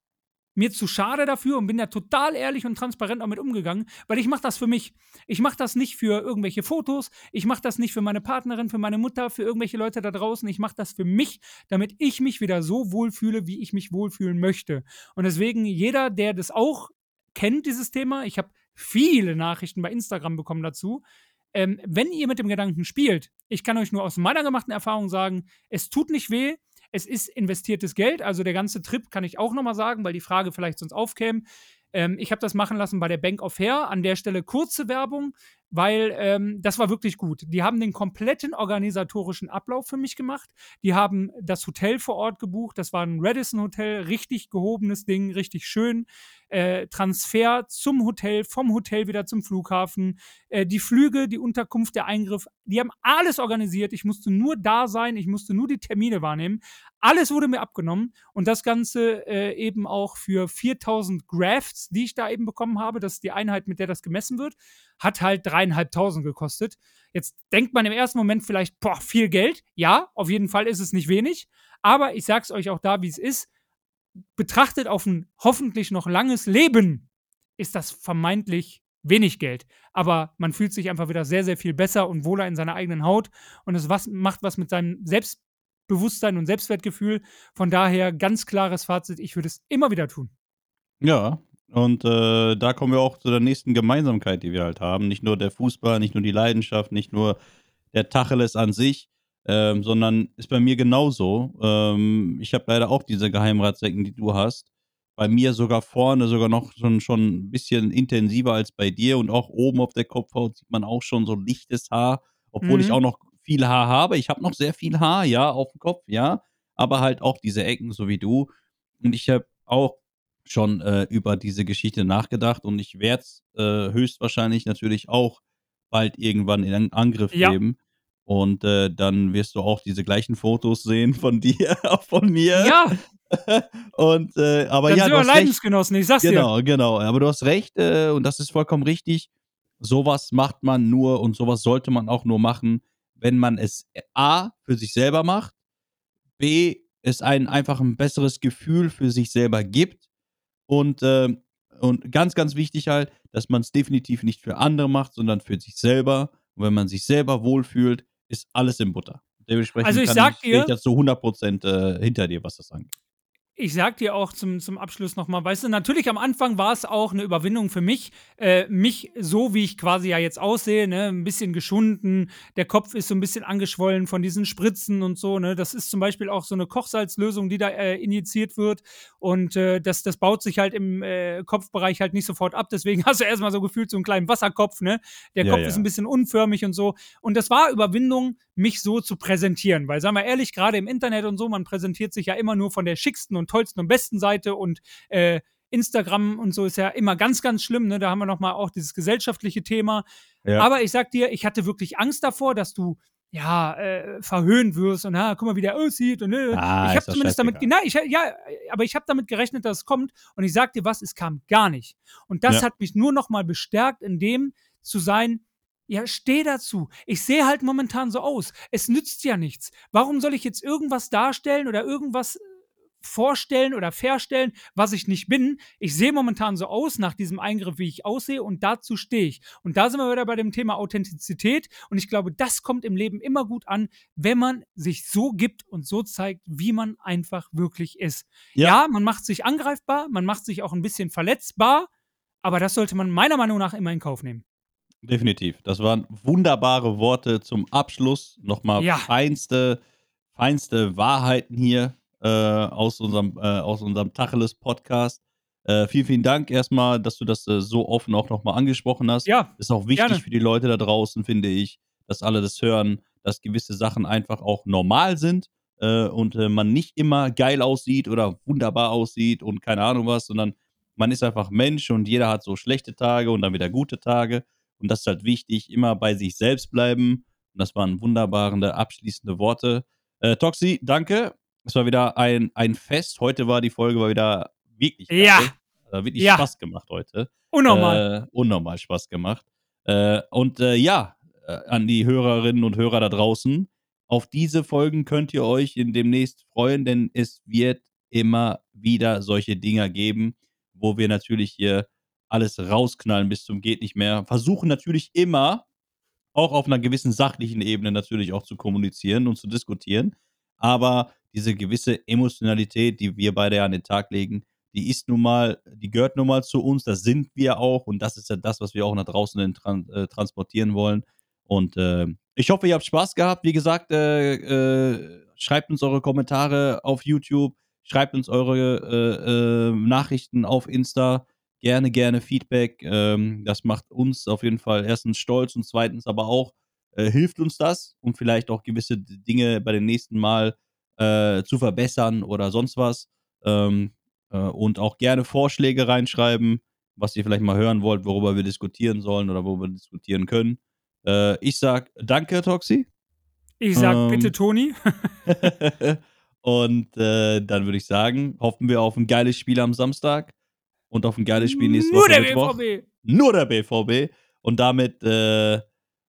mir zu schade dafür und bin da total ehrlich und transparent damit umgegangen, weil ich mache das für mich. Ich mache das nicht für irgendwelche Fotos, ich mache das nicht für meine Partnerin, für meine Mutter, für irgendwelche Leute da draußen. Ich mache das für mich, damit ich mich wieder so wohlfühle, wie ich mich wohlfühlen möchte. Und deswegen jeder, der das auch kennt dieses Thema. Ich habe viele Nachrichten bei Instagram bekommen dazu. Ähm, wenn ihr mit dem Gedanken spielt, ich kann euch nur aus meiner gemachten Erfahrung sagen, es tut nicht weh. Es ist investiertes Geld, also der ganze Trip kann ich auch nochmal sagen, weil die Frage vielleicht sonst aufkäme. Ähm, ich habe das machen lassen bei der Bank of Hair. An der Stelle kurze Werbung weil ähm, das war wirklich gut. Die haben den kompletten organisatorischen Ablauf für mich gemacht. Die haben das Hotel vor Ort gebucht. Das war ein Radisson Hotel, richtig gehobenes Ding, richtig schön. Äh, Transfer zum Hotel, vom Hotel wieder zum Flughafen, äh, die Flüge, die Unterkunft, der Eingriff, die haben alles organisiert. Ich musste nur da sein, ich musste nur die Termine wahrnehmen. Alles wurde mir abgenommen und das Ganze äh, eben auch für 4000 Grafts, die ich da eben bekommen habe. Das ist die Einheit, mit der das gemessen wird hat halt dreieinhalbtausend gekostet. Jetzt denkt man im ersten Moment vielleicht, boah, viel Geld. Ja, auf jeden Fall ist es nicht wenig. Aber ich sag's euch auch da, wie es ist. Betrachtet auf ein hoffentlich noch langes Leben ist das vermeintlich wenig Geld. Aber man fühlt sich einfach wieder sehr, sehr viel besser und wohler in seiner eigenen Haut. Und es was, macht was mit seinem Selbstbewusstsein und Selbstwertgefühl. Von daher ganz klares Fazit, ich würde es immer wieder tun. Ja, und äh, da kommen wir auch zu der nächsten Gemeinsamkeit, die wir halt haben. Nicht nur der Fußball, nicht nur die Leidenschaft, nicht nur der Tacheles an sich, ähm, sondern ist bei mir genauso. Ähm, ich habe leider auch diese Geheimratsecken, die du hast. Bei mir sogar vorne, sogar noch schon, schon ein bisschen intensiver als bei dir. Und auch oben auf der Kopfhaut sieht man auch schon so lichtes Haar, obwohl mhm. ich auch noch viel Haar habe. Ich habe noch sehr viel Haar, ja, auf dem Kopf, ja. Aber halt auch diese Ecken, so wie du. Und ich habe auch schon äh, über diese Geschichte nachgedacht und ich werde es äh, höchstwahrscheinlich natürlich auch bald irgendwann in Angriff ja. nehmen. Und äh, dann wirst du auch diese gleichen Fotos sehen von dir, auch von mir. Ja. und äh, aber dann ja, sind wir Leidensgenossen, ich sag's genau, dir. Genau, genau. Aber du hast recht äh, und das ist vollkommen richtig. Sowas macht man nur und sowas sollte man auch nur machen, wenn man es A für sich selber macht, B es einen einfach ein besseres Gefühl für sich selber gibt und, äh, und ganz, ganz wichtig halt, dass man es definitiv nicht für andere macht, sondern für sich selber. Und wenn man sich selber wohlfühlt, ist alles in Butter. Dementsprechend also ich sag ich, dir, ich jetzt so 100% äh, hinter dir, was das angeht ich sag dir auch zum, zum Abschluss nochmal, weißt du, natürlich am Anfang war es auch eine Überwindung für mich, äh, mich so wie ich quasi ja jetzt aussehe, ne, ein bisschen geschunden, der Kopf ist so ein bisschen angeschwollen von diesen Spritzen und so, ne, das ist zum Beispiel auch so eine Kochsalzlösung, die da äh, injiziert wird. Und äh, das, das baut sich halt im äh, Kopfbereich halt nicht sofort ab, deswegen hast du erstmal so gefühlt so einen kleinen Wasserkopf, ne, der ja, Kopf ja. ist ein bisschen unförmig und so. Und das war Überwindung, mich so zu präsentieren, weil sagen wir ehrlich, gerade im Internet und so, man präsentiert sich ja immer nur von der schicksten und tollsten und besten Seite und äh, Instagram und so ist ja immer ganz, ganz schlimm. Ne? Da haben wir nochmal auch dieses gesellschaftliche Thema. Ja. Aber ich sag dir, ich hatte wirklich Angst davor, dass du ja, äh, verhöhnt wirst und ah, guck mal, wie der aussieht und äh. ah, ich habe zumindest damit, na, ich, ja, aber ich habe damit gerechnet, dass es kommt und ich sag dir was, es kam gar nicht. Und das ja. hat mich nur noch mal bestärkt, in dem zu sein, ja, steh dazu. Ich sehe halt momentan so aus. Es nützt ja nichts. Warum soll ich jetzt irgendwas darstellen oder irgendwas vorstellen oder verstellen, was ich nicht bin. Ich sehe momentan so aus nach diesem Eingriff, wie ich aussehe und dazu stehe ich. Und da sind wir wieder bei dem Thema Authentizität und ich glaube, das kommt im Leben immer gut an, wenn man sich so gibt und so zeigt, wie man einfach wirklich ist. Ja, ja man macht sich angreifbar, man macht sich auch ein bisschen verletzbar, aber das sollte man meiner Meinung nach immer in Kauf nehmen. Definitiv. Das waren wunderbare Worte zum Abschluss. Nochmal ja. feinste, feinste Wahrheiten hier äh, aus unserem, äh, aus unserem Tacheles-Podcast. Äh, vielen, vielen Dank erstmal, dass du das äh, so offen auch nochmal angesprochen hast. Ja. Ist auch wichtig gerne. für die Leute da draußen, finde ich, dass alle das hören, dass gewisse Sachen einfach auch normal sind äh, und äh, man nicht immer geil aussieht oder wunderbar aussieht und keine Ahnung was, sondern man ist einfach Mensch und jeder hat so schlechte Tage und dann wieder gute Tage. Und das ist halt wichtig, immer bei sich selbst bleiben. Und das waren wunderbare abschließende Worte. Äh, Toxi, danke. Es war wieder ein, ein Fest. Heute war die Folge war wieder wirklich geil. Ja. Hat wirklich ja. Spaß gemacht heute. Unnormal. Äh, unnormal Spaß gemacht. Äh, und äh, ja, äh, an die Hörerinnen und Hörer da draußen. Auf diese Folgen könnt ihr euch in demnächst freuen, denn es wird immer wieder solche Dinger geben, wo wir natürlich hier alles rausknallen bis zum geht nicht mehr. Versuchen natürlich immer auch auf einer gewissen sachlichen Ebene natürlich auch zu kommunizieren und zu diskutieren. Aber diese gewisse Emotionalität, die wir beide an den Tag legen, die ist nun mal, die gehört nun mal zu uns, das sind wir auch und das ist ja das, was wir auch nach draußen in, tran äh, transportieren wollen. Und äh, ich hoffe, ihr habt Spaß gehabt. Wie gesagt, äh, äh, schreibt uns eure Kommentare auf YouTube, schreibt uns eure äh, äh, Nachrichten auf Insta. Gerne, gerne Feedback. Ähm, das macht uns auf jeden Fall erstens stolz und zweitens aber auch äh, hilft uns das, um vielleicht auch gewisse Dinge bei den nächsten Mal äh, zu verbessern oder sonst was. Ähm, äh, und auch gerne Vorschläge reinschreiben, was ihr vielleicht mal hören wollt, worüber wir diskutieren sollen oder worüber wir diskutieren können. Äh, ich sag danke, Toxi. Ich sag Ähm. bitte, Toni. und äh, dann würde ich sagen, hoffen wir auf ein geiles Spiel am Samstag und auf ein geiles Spiel nächste Nur Woche der Mittwoch. BVB. Nur der BVB. Und damit äh,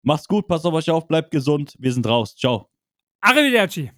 macht's gut, passt auf euch auf, bleibt gesund. Wir sind raus. Ciao. Arrivederci.